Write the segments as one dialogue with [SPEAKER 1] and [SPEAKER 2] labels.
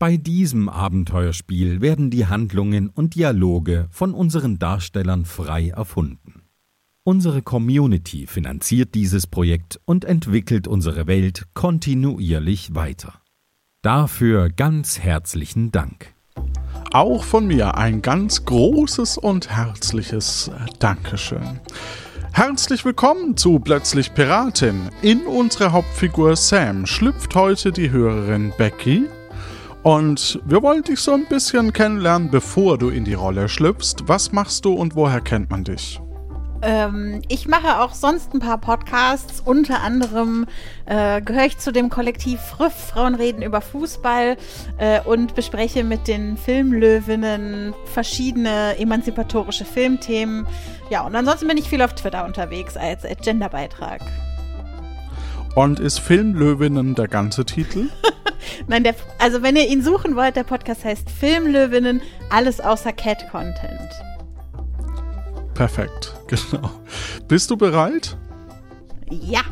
[SPEAKER 1] Bei diesem Abenteuerspiel werden die Handlungen und Dialoge von unseren Darstellern frei erfunden. Unsere Community finanziert dieses Projekt und entwickelt unsere Welt kontinuierlich weiter. Dafür ganz herzlichen Dank.
[SPEAKER 2] Auch von mir ein ganz großes und herzliches Dankeschön. Herzlich willkommen zu Plötzlich Piratin. In unsere Hauptfigur Sam schlüpft heute die Hörerin Becky. Und wir wollen dich so ein bisschen kennenlernen, bevor du in die Rolle schlüpfst. Was machst du und woher kennt man dich?
[SPEAKER 3] Ähm, ich mache auch sonst ein paar Podcasts. Unter anderem äh, gehöre ich zu dem Kollektiv Früff, Frauen reden über Fußball äh, und bespreche mit den Filmlöwinnen verschiedene emanzipatorische Filmthemen. Ja, und ansonsten bin ich viel auf Twitter unterwegs als Genderbeitrag.
[SPEAKER 2] Und ist Filmlöwinnen der ganze Titel?
[SPEAKER 3] Nein, der, also wenn ihr ihn suchen wollt, der Podcast heißt Filmlöwinnen, alles außer Cat-Content.
[SPEAKER 2] Perfekt, genau. Bist du bereit?
[SPEAKER 3] Ja.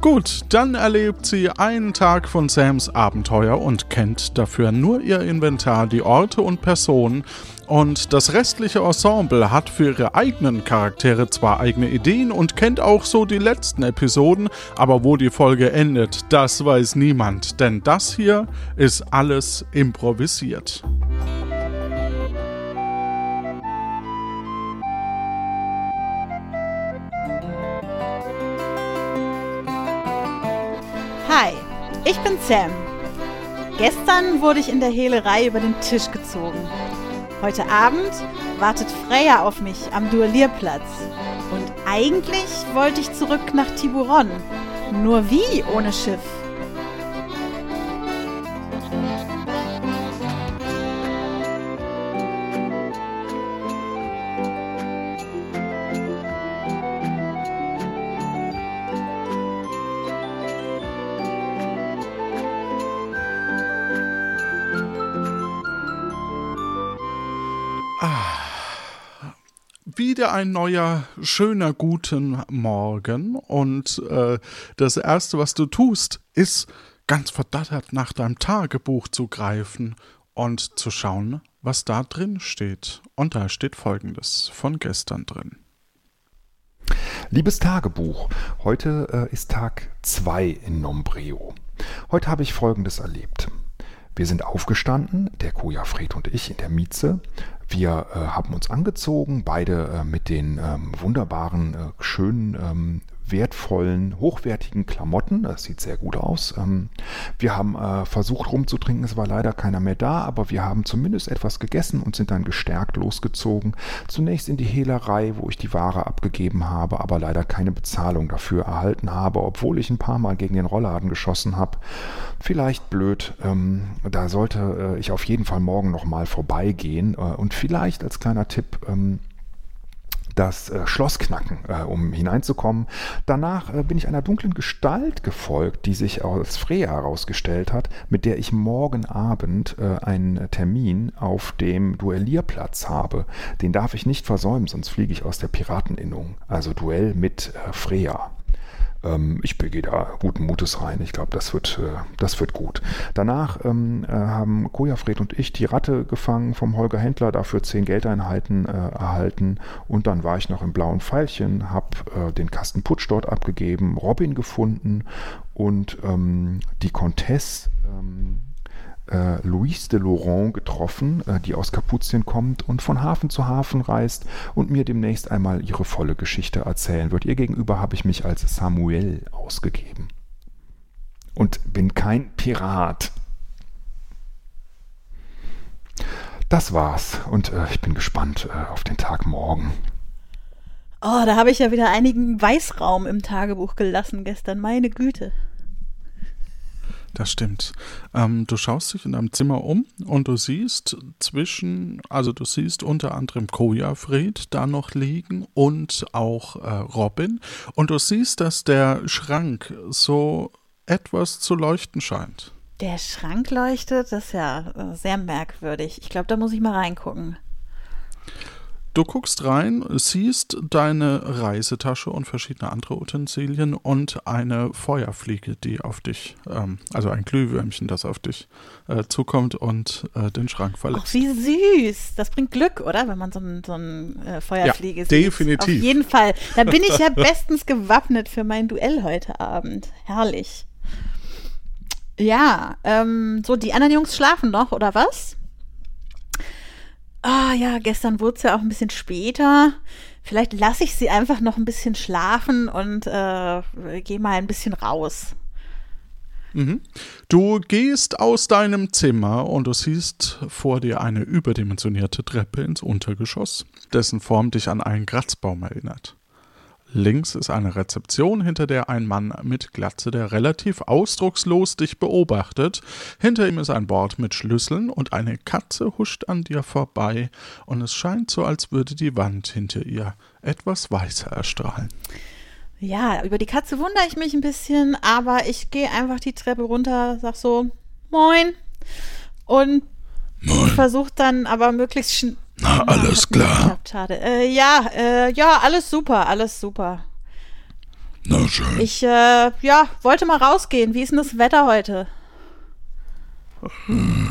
[SPEAKER 2] Gut, dann erlebt sie einen Tag von Sams Abenteuer und kennt dafür nur ihr Inventar, die Orte und Personen. Und das restliche Ensemble hat für ihre eigenen Charaktere zwar eigene Ideen und kennt auch so die letzten Episoden, aber wo die Folge endet, das weiß niemand, denn das hier ist alles improvisiert.
[SPEAKER 3] Hi, ich bin Sam. Gestern wurde ich in der Hehlerei über den Tisch gezogen. Heute Abend wartet Freya auf mich am Duellierplatz. Und eigentlich wollte ich zurück nach Tiburon. Nur wie ohne Schiff?
[SPEAKER 2] Wieder ein neuer, schöner, guten Morgen. Und äh, das Erste, was du tust, ist ganz verdattert nach deinem Tagebuch zu greifen und zu schauen, was da drin steht. Und da steht Folgendes von gestern drin.
[SPEAKER 4] Liebes Tagebuch, heute äh, ist Tag 2 in Nombreo. Heute habe ich Folgendes erlebt. Wir sind aufgestanden, der Koja Fred und ich in der Mieze. Wir äh, haben uns angezogen, beide äh, mit den ähm, wunderbaren, äh, schönen ähm, wertvollen, hochwertigen Klamotten. Das sieht sehr gut aus. Ähm, wir haben äh, versucht rumzutrinken, es war leider keiner mehr da, aber wir haben zumindest etwas gegessen und sind dann gestärkt losgezogen. Zunächst in die Hehlerei, wo ich die Ware abgegeben habe, aber leider keine Bezahlung dafür erhalten habe, obwohl ich ein paar Mal gegen den Rollladen geschossen habe. Vielleicht blöd, ähm, da sollte äh, ich auf jeden Fall morgen nochmal vorbeigehen äh, und vielleicht als kleiner Tipp, ähm, das äh, Schloss knacken, äh, um hineinzukommen. Danach äh, bin ich einer dunklen Gestalt gefolgt, die sich als Freya herausgestellt hat, mit der ich morgen Abend äh, einen Termin auf dem Duellierplatz habe. Den darf ich nicht versäumen, sonst fliege ich aus der Pirateninnung. Also Duell mit äh, Freya. Ähm, ich gehe da guten Mutes rein. Ich glaube, das wird, äh, das wird gut. Danach ähm, äh, haben Kojafred und ich die Ratte gefangen vom Holger Händler, dafür zehn Geldeinheiten äh, erhalten. Und dann war ich noch im blauen Pfeilchen, habe äh, den Kasten Putsch dort abgegeben, Robin gefunden und ähm, die Comtesse ähm, äh, Louise de Laurent getroffen, äh, die aus Kapuzien kommt und von Hafen zu Hafen reist und mir demnächst einmal ihre volle Geschichte erzählen wird. Ihr gegenüber habe ich mich als Samuel ausgegeben. Und bin kein Pirat. Das war's und äh, ich bin gespannt äh, auf den Tag morgen.
[SPEAKER 3] Oh, da habe ich ja wieder einigen Weißraum im Tagebuch gelassen gestern. Meine Güte.
[SPEAKER 2] Das stimmt. Ähm, du schaust dich in deinem Zimmer um und du siehst zwischen, also du siehst unter anderem Kojafred da noch liegen und auch äh, Robin. Und du siehst, dass der Schrank so etwas zu leuchten scheint.
[SPEAKER 3] Der Schrank leuchtet, das ist ja äh, sehr merkwürdig. Ich glaube, da muss ich mal reingucken.
[SPEAKER 2] Du guckst rein, siehst deine Reisetasche und verschiedene andere Utensilien und eine Feuerfliege, die auf dich, ähm, also ein Glühwürmchen, das auf dich äh, zukommt und äh, den Schrank verlässt.
[SPEAKER 3] Ach, wie süß. Das bringt Glück, oder? Wenn man so ein, so ein äh, Feuerfliege
[SPEAKER 2] ja,
[SPEAKER 3] sieht.
[SPEAKER 2] definitiv.
[SPEAKER 3] Auf jeden Fall. Da bin ich ja bestens gewappnet für mein Duell heute Abend. Herrlich. Ja, ähm, so, die anderen Jungs schlafen noch, oder was? Ah ja, gestern wurde es ja auch ein bisschen später. Vielleicht lasse ich sie einfach noch ein bisschen schlafen und äh, gehe mal ein bisschen raus.
[SPEAKER 2] Mhm. Du gehst aus deinem Zimmer und du siehst vor dir eine überdimensionierte Treppe ins Untergeschoss, dessen Form dich an einen Kratzbaum erinnert. Links ist eine Rezeption, hinter der ein Mann mit Glatze, der relativ ausdruckslos dich beobachtet. Hinter ihm ist ein Bord mit Schlüsseln und eine Katze huscht an dir vorbei und es scheint so, als würde die Wand hinter ihr etwas weißer erstrahlen.
[SPEAKER 3] Ja, über die Katze wundere ich mich ein bisschen, aber ich gehe einfach die Treppe runter, sag so, moin. Und versuche dann aber möglichst schnell
[SPEAKER 5] na, alles klar.
[SPEAKER 3] Geklappt, schade. Äh, ja, äh, ja, alles super, alles super.
[SPEAKER 5] Na schön.
[SPEAKER 3] Ich, äh, ja, wollte mal rausgehen. Wie ist denn das Wetter heute?
[SPEAKER 5] Hm,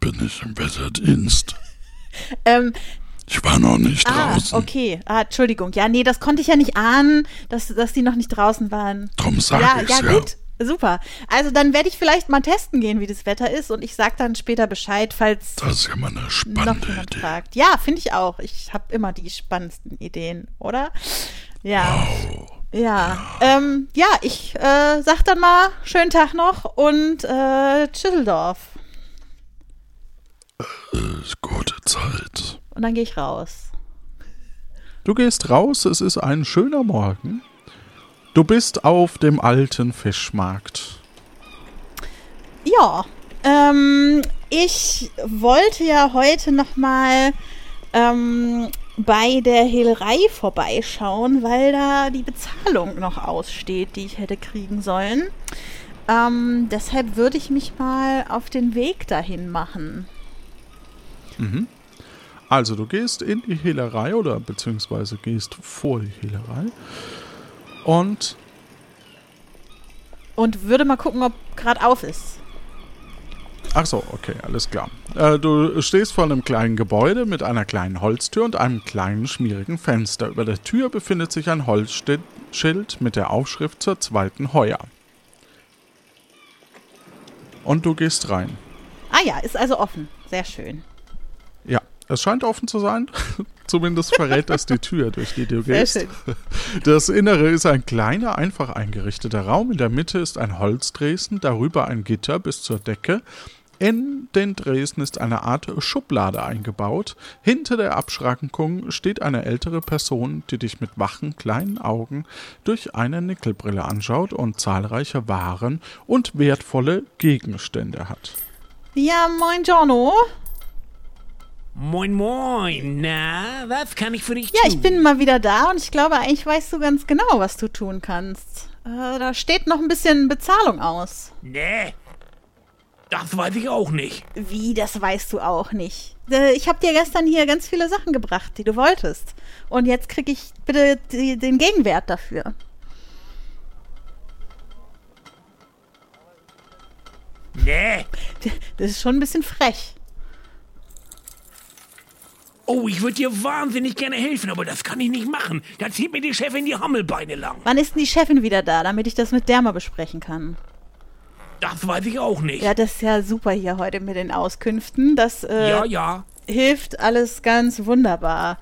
[SPEAKER 5] bin ich im Wetterdienst.
[SPEAKER 3] ähm,
[SPEAKER 5] ich war noch nicht
[SPEAKER 3] ah,
[SPEAKER 5] draußen.
[SPEAKER 3] Okay, ah, Entschuldigung. Ja, nee, das konnte ich ja nicht ahnen, dass, dass die noch nicht draußen waren.
[SPEAKER 5] Drum sag
[SPEAKER 3] ja,
[SPEAKER 5] ich's
[SPEAKER 3] ja. Ja, gut. Super. Also dann werde ich vielleicht mal testen gehen, wie das Wetter ist und ich sage dann später Bescheid, falls
[SPEAKER 5] das ist ja mal eine spannende
[SPEAKER 3] noch
[SPEAKER 5] Idee.
[SPEAKER 3] fragt. Ja, finde ich auch. Ich habe immer die spannendsten Ideen, oder? Ja.
[SPEAKER 5] Wow.
[SPEAKER 3] Ja, ja, ähm, ja ich äh, sag dann mal schönen Tag noch und äh, Tschüsseldorf.
[SPEAKER 5] Äh, gute Zeit.
[SPEAKER 3] Und dann gehe ich raus.
[SPEAKER 2] Du gehst raus, es ist ein schöner Morgen. Du bist auf dem alten Fischmarkt.
[SPEAKER 3] Ja, ähm, ich wollte ja heute noch mal ähm, bei der Hehlerei vorbeischauen, weil da die Bezahlung noch aussteht, die ich hätte kriegen sollen. Ähm, deshalb würde ich mich mal auf den Weg dahin machen.
[SPEAKER 2] Mhm. Also du gehst in die Hehlerei oder beziehungsweise gehst vor die Hehlerei und.
[SPEAKER 3] Und würde mal gucken, ob gerade auf ist.
[SPEAKER 2] Ach so, okay, alles klar. Äh, du stehst vor einem kleinen Gebäude mit einer kleinen Holztür und einem kleinen schmierigen Fenster. Über der Tür befindet sich ein Holzschild mit der Aufschrift zur zweiten Heuer. Und du gehst rein.
[SPEAKER 3] Ah ja, ist also offen. Sehr schön.
[SPEAKER 2] Ja, es scheint offen zu sein. Zumindest verrät das die Tür, durch die du gehst. Das Innere ist ein kleiner, einfach eingerichteter Raum. In der Mitte ist ein Holzdresen, darüber ein Gitter bis zur Decke. In den Dresen ist eine Art Schublade eingebaut. Hinter der Abschrankung steht eine ältere Person, die dich mit wachen kleinen Augen durch eine Nickelbrille anschaut und zahlreiche Waren und wertvolle Gegenstände hat.
[SPEAKER 3] Ja, moin Giorno.
[SPEAKER 6] Moin, moin. Na, was kann ich für dich
[SPEAKER 3] Ja,
[SPEAKER 6] tun?
[SPEAKER 3] ich bin mal wieder da und ich glaube, eigentlich weißt du ganz genau, was du tun kannst. Äh, da steht noch ein bisschen Bezahlung aus.
[SPEAKER 6] Nee, das weiß ich auch nicht.
[SPEAKER 3] Wie, das weißt du auch nicht. Äh, ich habe dir gestern hier ganz viele Sachen gebracht, die du wolltest. Und jetzt krieg ich bitte die, den Gegenwert dafür.
[SPEAKER 6] Nee.
[SPEAKER 3] Das ist schon ein bisschen frech.
[SPEAKER 6] Oh, ich würde dir wahnsinnig gerne helfen, aber das kann ich nicht machen. Da zieht mir die Chefin die Hammelbeine lang.
[SPEAKER 3] Wann ist denn die Chefin wieder da, damit ich das mit der mal besprechen kann?
[SPEAKER 6] Das weiß ich auch nicht.
[SPEAKER 3] Ja, das ist ja super hier heute mit den Auskünften. Das äh,
[SPEAKER 6] ja, ja.
[SPEAKER 3] hilft alles ganz wunderbar.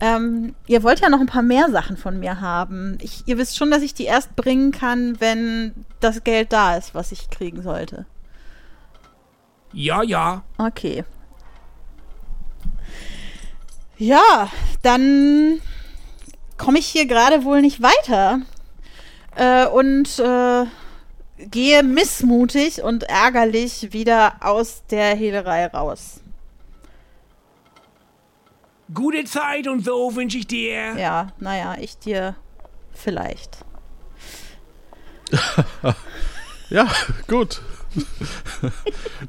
[SPEAKER 3] Ähm, ihr wollt ja noch ein paar mehr Sachen von mir haben. Ich, ihr wisst schon, dass ich die erst bringen kann, wenn das Geld da ist, was ich kriegen sollte.
[SPEAKER 6] Ja, ja.
[SPEAKER 3] Okay. Ja, dann komme ich hier gerade wohl nicht weiter. Äh, und äh, gehe missmutig und ärgerlich wieder aus der Hehlerei raus.
[SPEAKER 6] Gute Zeit und so wünsche ich dir.
[SPEAKER 3] Ja, naja, ich dir vielleicht.
[SPEAKER 2] Ja, gut.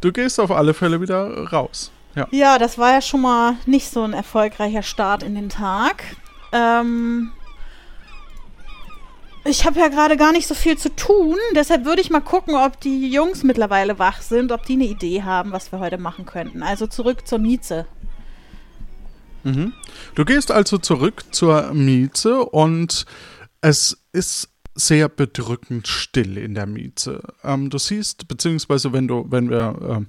[SPEAKER 2] Du gehst auf alle Fälle wieder raus.
[SPEAKER 3] Ja, das war ja schon mal nicht so ein erfolgreicher Start in den Tag. Ähm, ich habe ja gerade gar nicht so viel zu tun, deshalb würde ich mal gucken, ob die Jungs mittlerweile wach sind, ob die eine Idee haben, was wir heute machen könnten. Also zurück zur Mieze.
[SPEAKER 2] Du gehst also zurück zur Mieze und es ist sehr bedrückend still in der Mieze. Ähm, du siehst, beziehungsweise wenn du, wenn wir ähm,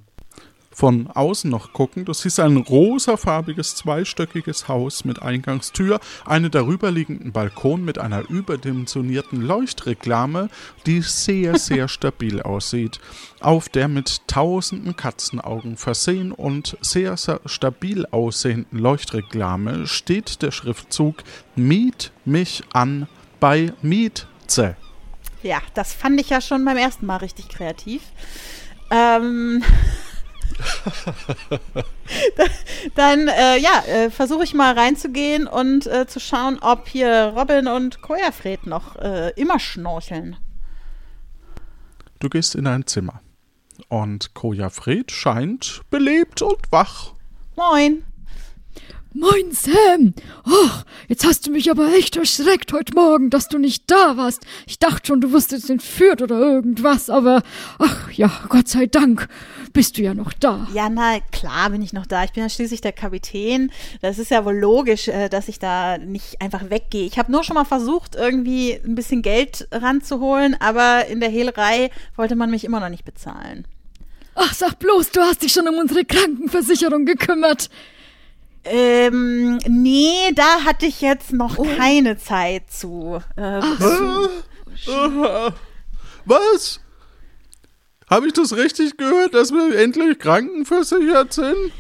[SPEAKER 2] von außen noch gucken, du siehst ein rosafarbiges zweistöckiges Haus mit Eingangstür, einen darüberliegenden Balkon mit einer überdimensionierten Leuchtreklame, die sehr, sehr stabil aussieht. Auf der mit tausenden Katzenaugen versehen und sehr, sehr stabil aussehenden Leuchtreklame steht der Schriftzug Miet mich an bei Mietze.
[SPEAKER 3] Ja, das fand ich ja schon beim ersten Mal richtig kreativ. Ähm, dann, äh, ja, äh, versuche ich mal reinzugehen und äh, zu schauen, ob hier Robin und Koyafred noch äh, immer schnorcheln.
[SPEAKER 2] Du gehst in ein Zimmer und Koja Fred scheint belebt und wach.
[SPEAKER 3] Moin.
[SPEAKER 7] Moin Sam! Och, jetzt hast du mich aber echt erschreckt heute Morgen, dass du nicht da warst. Ich dachte schon, du wusstest entführt oder irgendwas, aber ach ja, Gott sei Dank bist du ja noch da.
[SPEAKER 3] Ja, na klar bin ich noch da. Ich bin ja schließlich der Kapitän. Das ist ja wohl logisch, äh, dass ich da nicht einfach weggehe. Ich habe nur schon mal versucht, irgendwie ein bisschen Geld ranzuholen, aber in der Hehlerei wollte man mich immer noch nicht bezahlen.
[SPEAKER 7] Ach, sag bloß, du hast dich schon um unsere Krankenversicherung gekümmert.
[SPEAKER 3] Ähm, nee, da hatte ich jetzt noch keine Zeit zu. Äh,
[SPEAKER 2] Was? Habe ich das richtig gehört, dass wir endlich krankenversichert sind?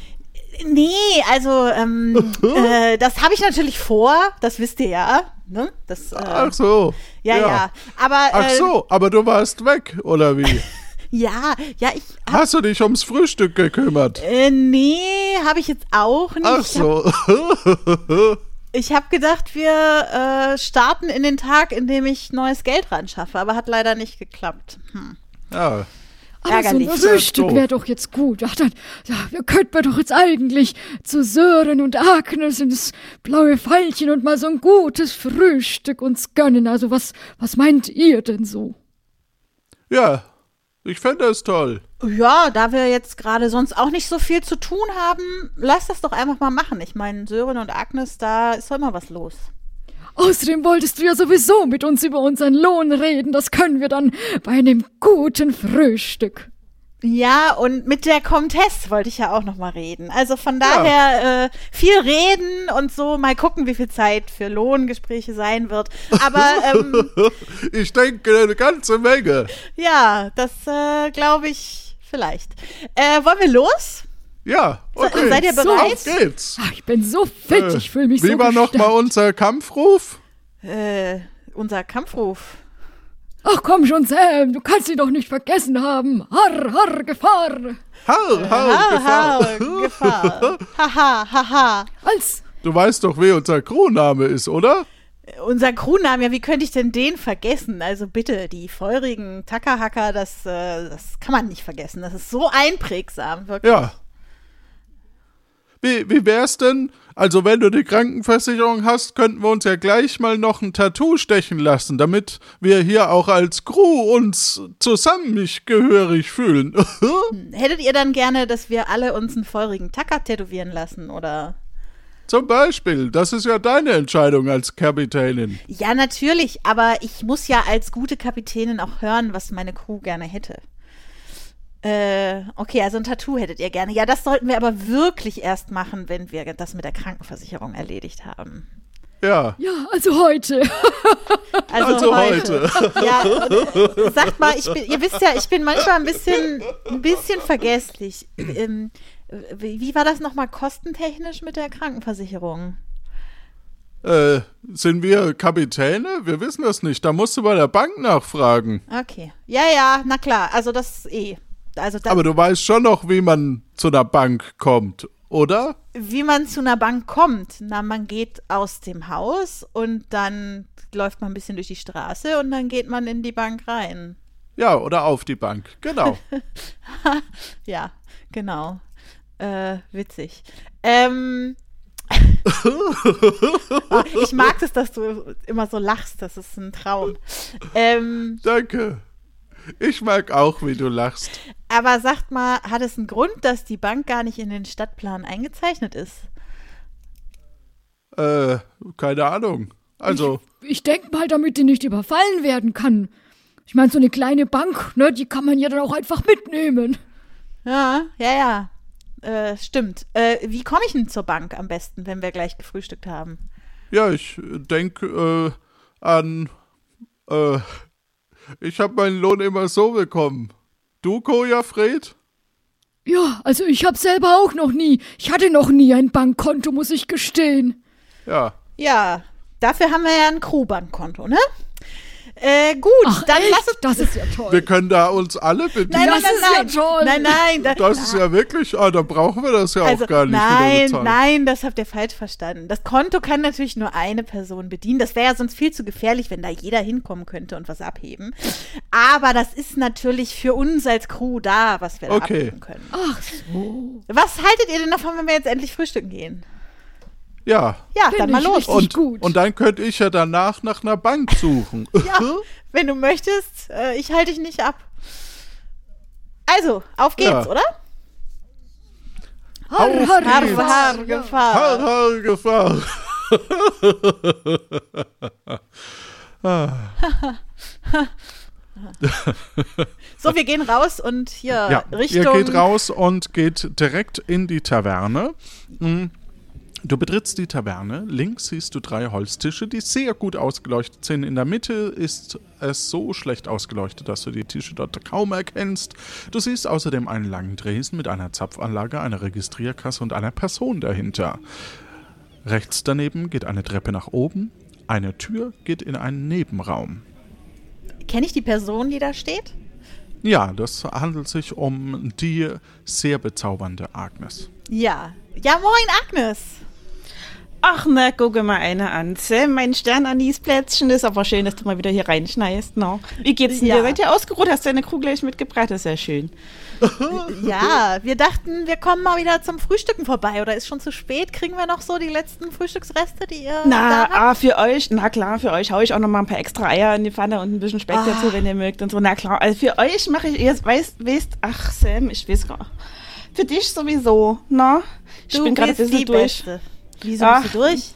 [SPEAKER 3] nee, also ähm, äh, das habe ich natürlich vor. Das wisst ihr ja. Ne? Das, äh,
[SPEAKER 2] Ach so.
[SPEAKER 3] ja, ja, Aber
[SPEAKER 2] Ach
[SPEAKER 3] äh,
[SPEAKER 2] so, aber du warst weg, oder wie?
[SPEAKER 3] ja, ja, ich hab,
[SPEAKER 2] Hast du dich ums Frühstück gekümmert?
[SPEAKER 3] äh, nee, habe ich jetzt auch nicht.
[SPEAKER 2] Ach
[SPEAKER 3] Ich hab-
[SPEAKER 2] so.
[SPEAKER 3] Ich habe gedacht, wir äh, starten in den Tag, in dem ich neues Geld ran schaffe, aber hat leider nicht geklappt. Hm.
[SPEAKER 2] ja.
[SPEAKER 7] Aber
[SPEAKER 3] Ärgerlich.
[SPEAKER 7] so ein Frühstück wäre doch jetzt gut. Ach, dann, ja, wir könnten doch jetzt eigentlich zu Sören und Agnes ins blaue Pfeilchen und mal so ein gutes Frühstück uns gönnen. Also was, was meint ihr denn so?
[SPEAKER 2] Ja, ich fände es toll.
[SPEAKER 3] Ja, da wir jetzt gerade sonst auch nicht so viel zu tun haben, lass das doch einfach mal machen. Ich meine, Sören und Agnes, da ist doch immer was los.
[SPEAKER 7] Außerdem wolltest du ja sowieso mit uns über unseren Lohn reden. Das können wir dann bei einem guten Frühstück.
[SPEAKER 3] Ja, und mit der Comtesse wollte ich ja auch noch mal reden. Also von daher äh, viel reden und so, mal gucken, wie viel Zeit für Lohngespräche sein wird. Aber ähm,
[SPEAKER 2] Ich denke eine ganze Menge.
[SPEAKER 3] ja, das äh, glaube ich vielleicht. Äh, wollen wir los?
[SPEAKER 2] Ja, okay.
[SPEAKER 3] seid ihr bereit?
[SPEAKER 2] Auf geht's.
[SPEAKER 7] Ach, ich bin so fit, ich fühle mich so
[SPEAKER 2] Wie war nochmal unser Kampfruf?
[SPEAKER 3] Äh, unser Kampfruf.
[SPEAKER 7] Ach komm schon, Sam, du kannst sie doch nicht vergessen haben. Harr, harr, Gefahr.
[SPEAKER 2] Har, har,
[SPEAKER 3] Haha,
[SPEAKER 2] Gefahr.
[SPEAKER 3] Gefahr. Haha, haha.
[SPEAKER 7] Als
[SPEAKER 2] Du weißt doch, wie unser Crewname ist, oder?
[SPEAKER 3] Unser Crewnamen, ja, wie könnte ich denn den vergessen? Also bitte, die feurigen Tackerhacker, das, äh, das kann man nicht vergessen. Das ist so einprägsam, wirklich.
[SPEAKER 2] Ja. Wie, wie wär's denn? Also, wenn du die Krankenversicherung hast, könnten wir uns ja gleich mal noch ein Tattoo stechen lassen, damit wir hier auch als Crew uns zusammengehörig fühlen.
[SPEAKER 3] Hättet ihr dann gerne, dass wir alle uns einen feurigen Tacker tätowieren lassen, oder?
[SPEAKER 2] Zum Beispiel, das ist ja deine Entscheidung als Kapitänin.
[SPEAKER 3] Ja, natürlich, aber ich muss ja als gute Kapitänin auch hören, was meine Crew gerne hätte. Äh, okay, also ein Tattoo hättet ihr gerne. Ja, das sollten wir aber wirklich erst machen, wenn wir das mit der Krankenversicherung erledigt haben.
[SPEAKER 2] Ja.
[SPEAKER 7] ja, also heute.
[SPEAKER 3] Also,
[SPEAKER 2] Also
[SPEAKER 3] heute. Ja, und, sagt mal, ich bin, ihr wisst ja, ich bin manchmal ein bisschen, ein bisschen vergesslich. Ähm, wie, wie war das nochmal kostentechnisch mit der Krankenversicherung?
[SPEAKER 2] Äh, sind wir Kapitäne? Wir wissen das nicht. Da musst du bei der Bank nachfragen.
[SPEAKER 3] Okay. Ja, ja, na klar. Also das eh. Also
[SPEAKER 2] Aber du weißt schon noch, wie man zu einer Bank kommt, oder?
[SPEAKER 3] wie man zu einer Bank kommt. Na, man geht aus dem Haus und dann läuft man ein bisschen durch die Straße und dann geht man in die Bank rein.
[SPEAKER 2] Ja, oder auf die Bank. Genau.
[SPEAKER 3] Ja, genau. Äh, witzig. Ähm. oh, ich mag es, dass du immer so lachst. Das ist ein Traum. Ähm,
[SPEAKER 2] Danke. Ich mag auch, wie du lachst.
[SPEAKER 3] Aber sagt mal, hat es einen Grund, dass die Bank gar nicht in den Stadtplan eingezeichnet ist?
[SPEAKER 2] Äh, keine Ahnung. Also,
[SPEAKER 7] Ich denk mal, damit die nicht überfallen werden kann. Ich meine, so eine kleine Bank, ne, die kann man ja dann auch einfach mitnehmen.
[SPEAKER 3] Ja, ja, ja. Äh, stimmt. Äh, wie komme ich denn zur Bank am besten, wenn wir gleich gefrühstückt haben?
[SPEAKER 2] ja, ich denke äh, an. Äh, ich habe meinen Lohn immer so bekommen. Du, Koja Fred?
[SPEAKER 7] Ja, also ich hab selber auch noch nie. Ich hatte noch nie ein Bankkonto, muss ich gestehen.
[SPEAKER 2] Ja.
[SPEAKER 3] Ja, dafür haben wir ja ein Crew-Bankkonto, ne? Äh, gut,
[SPEAKER 7] Ach,
[SPEAKER 3] dann
[SPEAKER 7] echt?
[SPEAKER 3] lass uns.
[SPEAKER 7] Das ist ja toll.
[SPEAKER 2] Wir können da uns alle bedienen.
[SPEAKER 3] Nein, nein,
[SPEAKER 7] Das ist
[SPEAKER 3] nein,
[SPEAKER 7] ja
[SPEAKER 3] nein.
[SPEAKER 7] toll.
[SPEAKER 3] Nein, nein. da-
[SPEAKER 2] Das ist ja wirklich, ah, dann brauchen wir das ja
[SPEAKER 3] also,
[SPEAKER 2] auch gar nicht
[SPEAKER 3] nein, nein, das habt ihr falsch verstanden. Das Konto kann natürlich nur eine Person bedienen. Das wäre ja sonst viel zu gefährlich, wenn da jeder hinkommen könnte und was abheben. Aber das ist natürlich für uns als Crew da, was wir da
[SPEAKER 2] Okay.
[SPEAKER 3] abheben können.
[SPEAKER 7] Ach so.
[SPEAKER 3] Was haltet ihr denn davon, wenn wir jetzt endlich frühstücken gehen?
[SPEAKER 2] Ja.
[SPEAKER 3] Ja,
[SPEAKER 7] Bin
[SPEAKER 3] dann mal los.
[SPEAKER 2] Und,
[SPEAKER 7] gut.
[SPEAKER 2] und dann könnte ich ja danach nach einer Bank suchen.
[SPEAKER 3] Ja, wenn du möchtest, äh, ich halte dich nicht ab. Also, auf geht's,
[SPEAKER 2] Ja.
[SPEAKER 3] oder?
[SPEAKER 7] Har,
[SPEAKER 2] Auf
[SPEAKER 7] har,
[SPEAKER 3] Har,
[SPEAKER 2] geht's.
[SPEAKER 3] har,
[SPEAKER 2] Har,
[SPEAKER 3] Gefahr.
[SPEAKER 2] har, Gefahr.
[SPEAKER 3] So, wir gehen raus und hier
[SPEAKER 2] Ja,
[SPEAKER 3] Richtung.
[SPEAKER 2] ihr geht raus und geht direkt in die Taverne. Mm. Du betrittst die Taverne. Links siehst du drei Holztische, die sehr gut ausgeleuchtet sind. In der Mitte ist es so schlecht ausgeleuchtet, dass du die Tische dort kaum erkennst. Du siehst außerdem einen langen Dresen mit einer Zapfanlage, einer Registrierkasse und einer Person dahinter. Rechts daneben geht eine Treppe nach oben. Eine Tür geht in einen Nebenraum.
[SPEAKER 3] Kenne ich die Person, die da steht?
[SPEAKER 2] Ja, das handelt sich um die sehr bezaubernde Agnes.
[SPEAKER 3] Ja. Ja, moin, Agnes.
[SPEAKER 8] Ach na, gucke mal eine an. Sam, mein Sternanisplätzchen ist aber schön, dass du mal wieder hier reinschneist. No. Wie geht's denn
[SPEAKER 3] Ja.
[SPEAKER 8] dir? Seid ihr ausgeruht? Hast du deine Kuh gleich mitgebracht? Das ist ja schön.
[SPEAKER 3] Ja, wir dachten, wir kommen mal wieder zum Frühstücken vorbei. Oder ist schon zu spät? Kriegen wir noch so die letzten Frühstücksreste, die ihr
[SPEAKER 8] Na,
[SPEAKER 3] da habt?
[SPEAKER 8] ah, für euch, na klar, für euch hau ich auch noch mal ein paar extra Eier in die Pfanne und ein bisschen Speck
[SPEAKER 3] Ah.
[SPEAKER 8] dazu, wenn ihr mögt und so. Na klar, also für euch mache ich, ihr weißt, weißt, ach Sam, ich weiß gar Für dich sowieso, na? Ich
[SPEAKER 3] du
[SPEAKER 8] bin gerade ein bisschen durch.
[SPEAKER 3] Beste. Wieso
[SPEAKER 8] Ach,
[SPEAKER 3] bist du durch?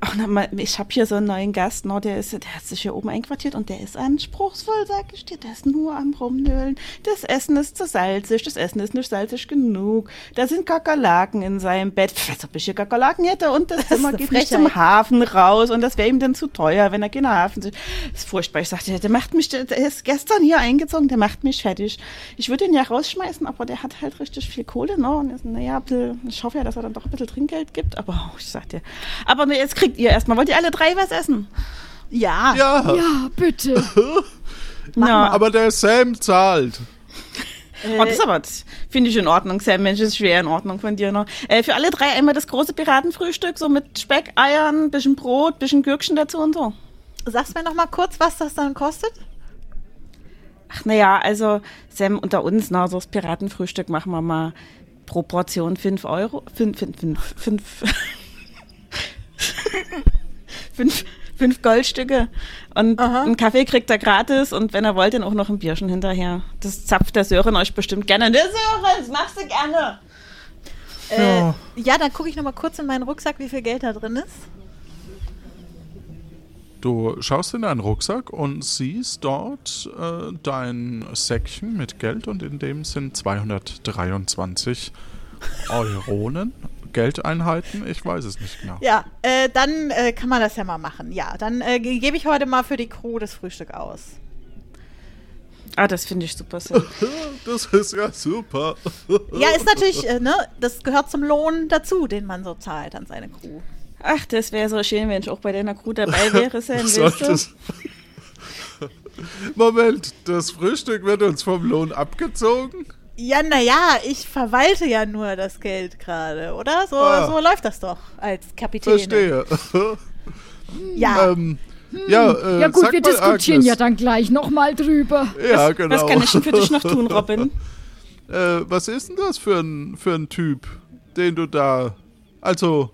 [SPEAKER 8] Ach, na, mal, ich habe hier so einen neuen Gast, no, der, ist, der hat sich hier oben einquartiert und der ist anspruchsvoll, sag ich dir. Der ist nur am Rumnölen. Das Essen ist zu salzig, das Essen ist nicht salzig genug. Da sind Kakerlaken in seinem Bett. Pff, Als ob ich hier Kakerlaken hätte und das,
[SPEAKER 3] ist
[SPEAKER 8] Zimmer geht nicht zum Hafen raus und das wäre ihm dann zu teuer, wenn er keinen Hafen sieht. Das ist furchtbar. Ich sagte, der macht mich, der ist gestern hier eingezogen, der macht mich fertig. Ich würde ihn ja rausschmeißen, aber der hat halt richtig viel Kohle, ne? Und ist, naja, ich hoffe ja, dass er dann doch ein bisschen Trinkgeld gibt, aber oh, ich sag dir. Aber ne, jetzt kriegt ihr erstmal, wollt ihr alle drei was essen?
[SPEAKER 3] Ja.
[SPEAKER 2] Ja,
[SPEAKER 7] Ja, bitte.
[SPEAKER 8] Na,
[SPEAKER 2] aber der Sam zahlt.
[SPEAKER 8] Oh, das ist aber, finde ich in Ordnung, Sam. Mensch, das ist schwer in Ordnung von dir noch. Äh, für alle drei einmal das große Piratenfrühstück, so mit Speck, Eiern, bisschen Brot, bisschen Gürkchen dazu und so.
[SPEAKER 3] Sagst mir noch mal kurz, was das dann kostet?
[SPEAKER 8] Ach, naja, also, Sam, unter uns, na, so das Piratenfrühstück machen wir mal pro Portion 5 Euro. 5, 5, 5, 5. 5, 5 Goldstücke. Und
[SPEAKER 3] Aha.
[SPEAKER 8] einen Kaffee kriegt er gratis und wenn er wollt, dann auch noch ein Bierchen hinterher. Das zapft der Sören euch bestimmt gerne. Der Sören, das machst du gerne.
[SPEAKER 3] Äh, ja, dann gucke ich noch mal kurz in meinen Rucksack, wie viel Geld da drin ist.
[SPEAKER 2] Du schaust in deinen Rucksack und siehst dort äh, dein Säckchen mit Geld und in dem sind 223 Euronen. Geldeinheiten, ich weiß es nicht genau.
[SPEAKER 3] Ja, äh, dann äh, kann man das ja mal machen. Ja, dann äh, ge- gebe ich heute mal für die Crew das Frühstück aus.
[SPEAKER 8] Ah, das finde ich super.
[SPEAKER 2] Das ist ja super.
[SPEAKER 3] Ja, ist natürlich, äh, ne, das gehört zum Lohn dazu, den man so zahlt an seine Crew.
[SPEAKER 8] Ach, das wäre so schön, wenn ich auch bei deiner Crew dabei wäre, Sam?
[SPEAKER 2] Solltest- Moment, das Frühstück wird uns vom Lohn abgezogen?
[SPEAKER 3] Ja, naja, ich verwalte ja nur das Geld gerade, oder? So,
[SPEAKER 2] Ah.
[SPEAKER 3] so läuft das doch als Kapitän.
[SPEAKER 2] Verstehe.
[SPEAKER 3] Ja,
[SPEAKER 2] ähm, ja, äh,
[SPEAKER 7] Ja gut, wir
[SPEAKER 2] mal,
[SPEAKER 7] diskutieren
[SPEAKER 2] Agnes.
[SPEAKER 7] ja dann gleich nochmal drüber.
[SPEAKER 2] Ja, genau.
[SPEAKER 8] Was kann ich denn für dich noch tun, Robin?
[SPEAKER 2] äh, was ist denn das für ein, für ein Typ, den du da. Also,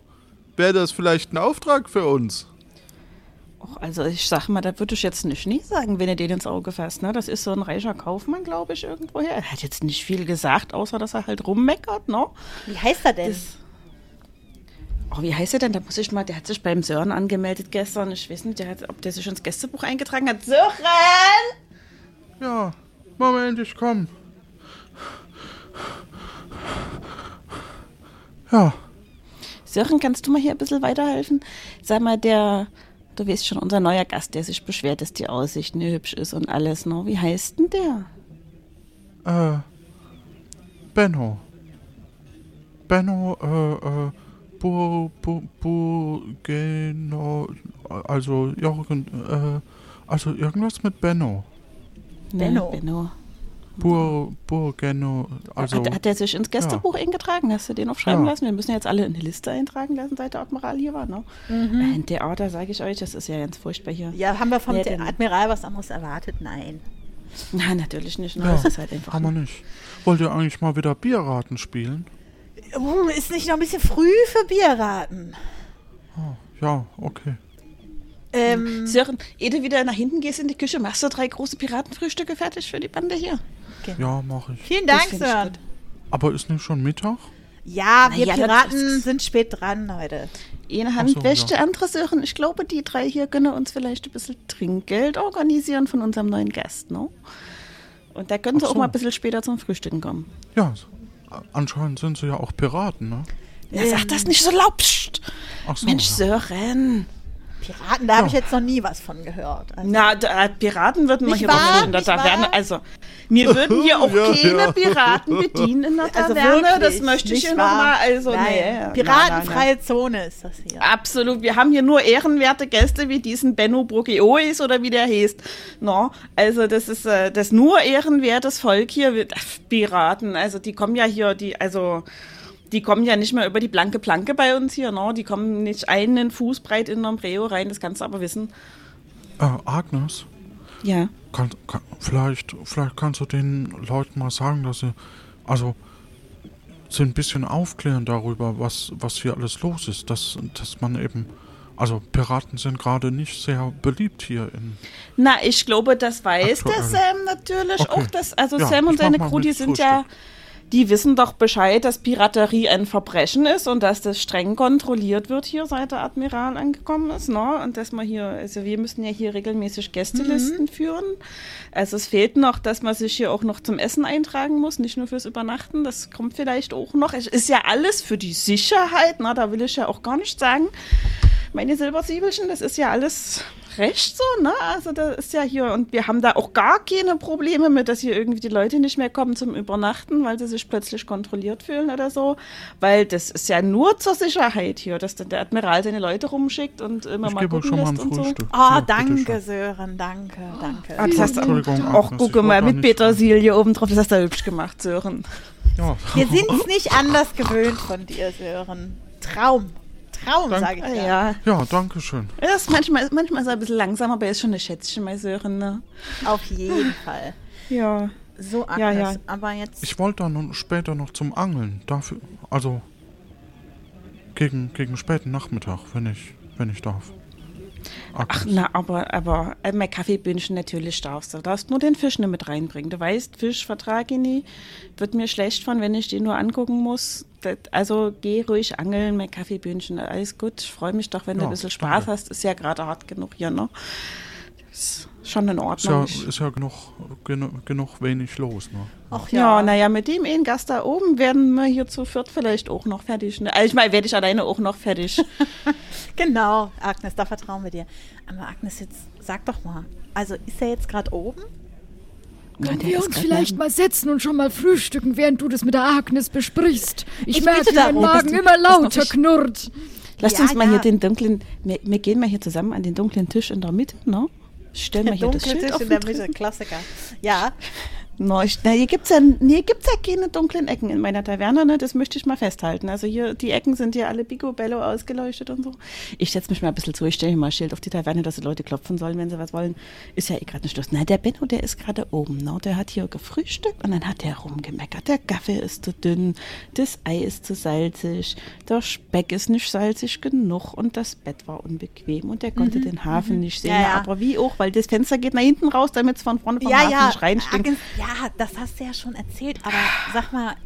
[SPEAKER 2] wäre das vielleicht ein Auftrag für uns?
[SPEAKER 8] Och, also ich sag mal, da würde ich jetzt nicht nie sagen, wenn ihr den ins Auge fasst. Ne? Das ist so ein reicher Kaufmann, glaube ich, irgendwoher. Er hat jetzt nicht viel gesagt, außer dass er halt rummeckert, ne?
[SPEAKER 3] Wie heißt er denn?
[SPEAKER 8] Das, oh, wie heißt er denn? Da muss ich mal, der hat sich beim Sören angemeldet gestern. Ich weiß nicht, der hat, ob der sich ins Gästebuch eingetragen hat. Sören!
[SPEAKER 2] Ja, Moment, ich komm. Ja,
[SPEAKER 8] Sören, kannst du mal hier ein bisschen weiterhelfen? Sag mal, der, du weißt schon, unser neuer Gast, der sich beschwert, dass die Aussicht nicht hübsch ist und alles, ne? Wie heißt denn der?
[SPEAKER 2] äh, Benno. Benno, äh, äh, Bu, Bu, Bu, genau, also Jürgen, äh, also irgendwas mit Benno.
[SPEAKER 3] Benno.
[SPEAKER 8] Ne, Benno.
[SPEAKER 2] Bur, Burgeno, also,
[SPEAKER 8] hat, hat er sich ins Gästebuch eingetragen? Hast du den aufschreiben
[SPEAKER 2] Ja.
[SPEAKER 8] lassen? Wir müssen jetzt alle in die Liste eintragen lassen, seit der Admiral hier war, ne? Ein Theater, sage ich euch, das ist ja ganz furchtbar hier.
[SPEAKER 3] ja, haben wir vom Der
[SPEAKER 8] denn?
[SPEAKER 3] Admiral was anderes erwartet? Nein.
[SPEAKER 8] Nein, natürlich nicht. Ne?
[SPEAKER 2] ja,
[SPEAKER 8] Das ist halt einfach.
[SPEAKER 2] haben wir nicht. Wollt ihr eigentlich mal wieder Bierraten spielen?
[SPEAKER 3] Uh, ist nicht noch ein bisschen früh für Bierraten.
[SPEAKER 2] Ja, okay.
[SPEAKER 3] Ähm,
[SPEAKER 8] Sören, ehe du wieder nach hinten gehst in die Küche, machst du drei große Piratenfrühstücke fertig für die Bande hier.
[SPEAKER 2] Ja, mache ich.
[SPEAKER 3] vielen Dank,
[SPEAKER 8] gut.
[SPEAKER 2] Aber ist nicht schon Mittag?
[SPEAKER 3] Ja,
[SPEAKER 8] Na
[SPEAKER 3] wir
[SPEAKER 8] ja,
[SPEAKER 3] Piraten sind spät dran heute.
[SPEAKER 8] Eine Hand
[SPEAKER 2] Ach so,
[SPEAKER 8] wäscht,
[SPEAKER 2] ja.
[SPEAKER 8] andere Sören. Ich glaube, die drei hier können uns vielleicht ein bisschen Trinkgeld organisieren von unserem neuen Gast, ne? Und da können sie
[SPEAKER 2] Ach
[SPEAKER 8] auch
[SPEAKER 2] so.
[SPEAKER 8] mal ein bisschen später zum Frühstücken kommen.
[SPEAKER 2] Ja, anscheinend sind sie ja auch Piraten, ne?
[SPEAKER 8] Ja, sag das nicht so.
[SPEAKER 2] Ach so,
[SPEAKER 8] Mensch,
[SPEAKER 2] ja.
[SPEAKER 8] Sören.
[SPEAKER 3] Piraten, da habe ich
[SPEAKER 2] Ja.
[SPEAKER 3] jetzt noch nie was von gehört. Also,
[SPEAKER 8] Na, da, Piraten würden wir hier
[SPEAKER 3] wahr?
[SPEAKER 8] nicht in der? Taverne. Also, wir würden hier auch
[SPEAKER 2] Ja,
[SPEAKER 8] keine
[SPEAKER 2] ja.
[SPEAKER 8] Piraten bedienen in der
[SPEAKER 3] also
[SPEAKER 8] Taverne.
[SPEAKER 3] wirklich,
[SPEAKER 8] das möchte ich hier nochmal. Also,
[SPEAKER 3] Nein,
[SPEAKER 8] nee. Nein,
[SPEAKER 3] Piratenfreie Zone ist das hier.
[SPEAKER 8] nein. Absolut. Wir haben hier nur ehrenwerte Gäste wie diesen Benno Brogiois oder wie der heißt. No, also, das ist äh, das nur ehrenwertes Volk hier. Piraten. Also, die kommen ja hier, die, also. Die kommen ja nicht mehr über die blanke Planke bei uns hier, no? Die kommen nicht einen Fuß breit in Nombreo rein, das kannst du aber wissen.
[SPEAKER 2] Äh, Agnes,
[SPEAKER 8] Ja.
[SPEAKER 2] kann, kann, vielleicht, vielleicht kannst du den Leuten mal sagen, dass sie, also, sie ein bisschen aufklären darüber, was, was hier alles los ist. Dass, dass man eben, also Piraten sind gerade nicht sehr beliebt hier in.
[SPEAKER 8] Na, ich glaube, das weiß
[SPEAKER 2] Aktuell.
[SPEAKER 8] der Sam natürlich
[SPEAKER 2] Okay.
[SPEAKER 8] auch. Das, also
[SPEAKER 2] Ja,
[SPEAKER 8] Sam und seine Crew, die sind ja, die wissen doch Bescheid, dass Piraterie ein Verbrechen ist und dass das streng kontrolliert wird hier, seit der Admiral angekommen ist. Ne? Und dass man hier, also wir müssen ja hier regelmäßig Gästelisten führen. Also es fehlt noch, dass man sich hier auch noch zum Essen eintragen muss, nicht nur fürs Übernachten. Das kommt vielleicht auch noch. Es ist ja alles für die Sicherheit. Na, da will ich ja auch gar nicht sagen meine Silbersiebelchen, das ist ja alles recht so, ne? Also da ist ja hier, und wir haben da auch gar keine Probleme mit, dass hier irgendwie die Leute nicht mehr kommen zum Übernachten, weil sie sich plötzlich kontrolliert fühlen oder so. Weil das ist ja nur zur Sicherheit hier, dass dann der Admiral seine Leute rumschickt und immer
[SPEAKER 2] Ich
[SPEAKER 8] mal gucken
[SPEAKER 2] schon mal ein
[SPEAKER 8] lässt und so.
[SPEAKER 2] Frühstück.
[SPEAKER 3] Oh,
[SPEAKER 2] Hier,
[SPEAKER 3] danke,
[SPEAKER 2] bitteschön.
[SPEAKER 3] Sören, danke, danke.
[SPEAKER 8] Ah, das hast du
[SPEAKER 2] Entschuldigung,
[SPEAKER 8] auch,
[SPEAKER 2] Agnes,
[SPEAKER 8] guck
[SPEAKER 2] ich wollte
[SPEAKER 8] mal, mit Petersilie oben drauf, das hast du hübsch gemacht, Sören.
[SPEAKER 2] Ja.
[SPEAKER 3] Wir sind es nicht anders gewöhnt von dir, Sören. Traum. Traum, sage ich ja.
[SPEAKER 8] ja.
[SPEAKER 2] Ja, danke schön.
[SPEAKER 8] Er ist manchmal, manchmal ist er ein bisschen langsam, aber er ist schon eine Schätzchen, mein Sören, ne?
[SPEAKER 3] Auf jeden Fall.
[SPEAKER 8] Ja.
[SPEAKER 3] So, Agnes,
[SPEAKER 8] Ja, ja.
[SPEAKER 3] aber jetzt...
[SPEAKER 2] Ich wollte dann noch später noch zum Angeln. Dafür, also gegen, gegen späten Nachmittag, wenn ich, wenn ich darf.
[SPEAKER 8] Ach, na, aber, aber äh, mein Kaffeebündchen natürlich darfst du. Du darfst nur den Fisch nicht mit reinbringen. Du weißt, Fisch vertrage ich nie. Wird mir schlecht von, wenn ich den nur angucken muss. Also geh ruhig angeln, mein Kaffeebündchen. Alles gut. Ich freue mich doch, wenn du
[SPEAKER 2] Ja,
[SPEAKER 8] ein bisschen Spaß
[SPEAKER 2] danke.
[SPEAKER 8] hast. Ist ja gerade hart genug hier, ne? Ist schon in
[SPEAKER 2] Ist ja,
[SPEAKER 8] Ordnung.
[SPEAKER 2] Ist ja genug, genug, genug wenig los. Ne?
[SPEAKER 3] Ach
[SPEAKER 8] ja,
[SPEAKER 3] ja,
[SPEAKER 8] naja, mit dem einen Gast da oben werden wir hier zu viert vielleicht auch noch fertig. Ne? Also ich meine, werde ich alleine auch noch fertig.
[SPEAKER 3] genau, Agnes, da vertrauen wir dir. Aber Agnes, jetzt sag doch mal, also ist er jetzt gerade oben?
[SPEAKER 7] Können
[SPEAKER 8] der
[SPEAKER 7] wir uns vielleicht mal setzen und schon mal frühstücken, während du das mit der Agnes besprichst? Ich,
[SPEAKER 3] Ich
[SPEAKER 7] merke, mein. Magen
[SPEAKER 8] du-
[SPEAKER 7] immer lauter knurrt.
[SPEAKER 8] Lasst
[SPEAKER 3] Ja,
[SPEAKER 8] uns mal
[SPEAKER 3] ja.
[SPEAKER 8] hier den dunklen, wir, wir gehen mal hier zusammen an den dunklen Tisch in der Mitte, ne? Stellen wir hier das Schild
[SPEAKER 3] Tisch
[SPEAKER 8] auf
[SPEAKER 3] in der
[SPEAKER 8] den
[SPEAKER 3] Mitte. Klassiker. Ja,
[SPEAKER 8] Ich, na, hier gibt's ja, hier gibt's ja keine dunklen Ecken in meiner Taverne, ne? Das möchte ich mal festhalten. Also hier, die Ecken sind hier alle Bigobello ausgeleuchtet und so. Ich setze mich mal ein bisschen zu, ich stelle hier mal ein Schild auf die Taverne, dass die Leute klopfen sollen, wenn sie was wollen. Ist ja eh gerade nicht los. Na, der Benno, der ist gerade oben, ne? Der hat hier gefrühstückt und dann hat der rumgemeckert. Der Kaffee ist zu dünn, das Ei ist zu salzig, der Speck ist nicht salzig genug und das Bett war unbequem und der konnte den Hafen nicht sehen.
[SPEAKER 3] Mhm. Ja, ja.
[SPEAKER 8] Aber wie auch, weil das Fenster geht nach hinten raus, damit es von vorne vom Hafen nicht reinstinkt.
[SPEAKER 3] Agnes, das hast du ja schon erzählt, aber sag mal,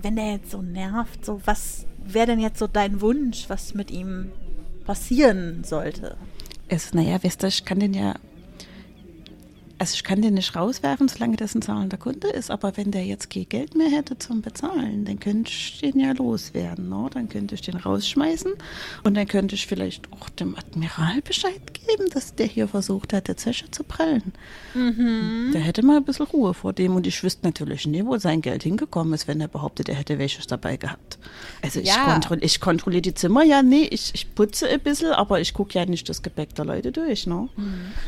[SPEAKER 3] wenn der jetzt so nervt, so was wäre denn jetzt so dein Wunsch, was mit ihm passieren sollte?
[SPEAKER 8] Es, naja, weißt du, ich kann den ja. Also ich kann den nicht rauswerfen, solange das ein zahlender Kunde ist, aber wenn der jetzt kein Geld mehr hätte zum Bezahlen, dann könnte ich den ja loswerden. Ne? Dann könnte ich den rausschmeißen und dann könnte ich vielleicht auch dem Admiral Bescheid geben, dass der hier versucht hat, der Zeche zu prellen. Der hätte mal ein bisschen Ruhe vor dem und ich wüsste natürlich nie, wo sein Geld hingekommen ist, wenn er behauptet, er hätte welches dabei gehabt. Also ich,
[SPEAKER 3] Ja.
[SPEAKER 8] kontroll, ich kontrolliere die Zimmer ja nie, ich, ich putze ein bisschen, aber ich gucke ja nicht das Gepäck der Leute durch. Ne?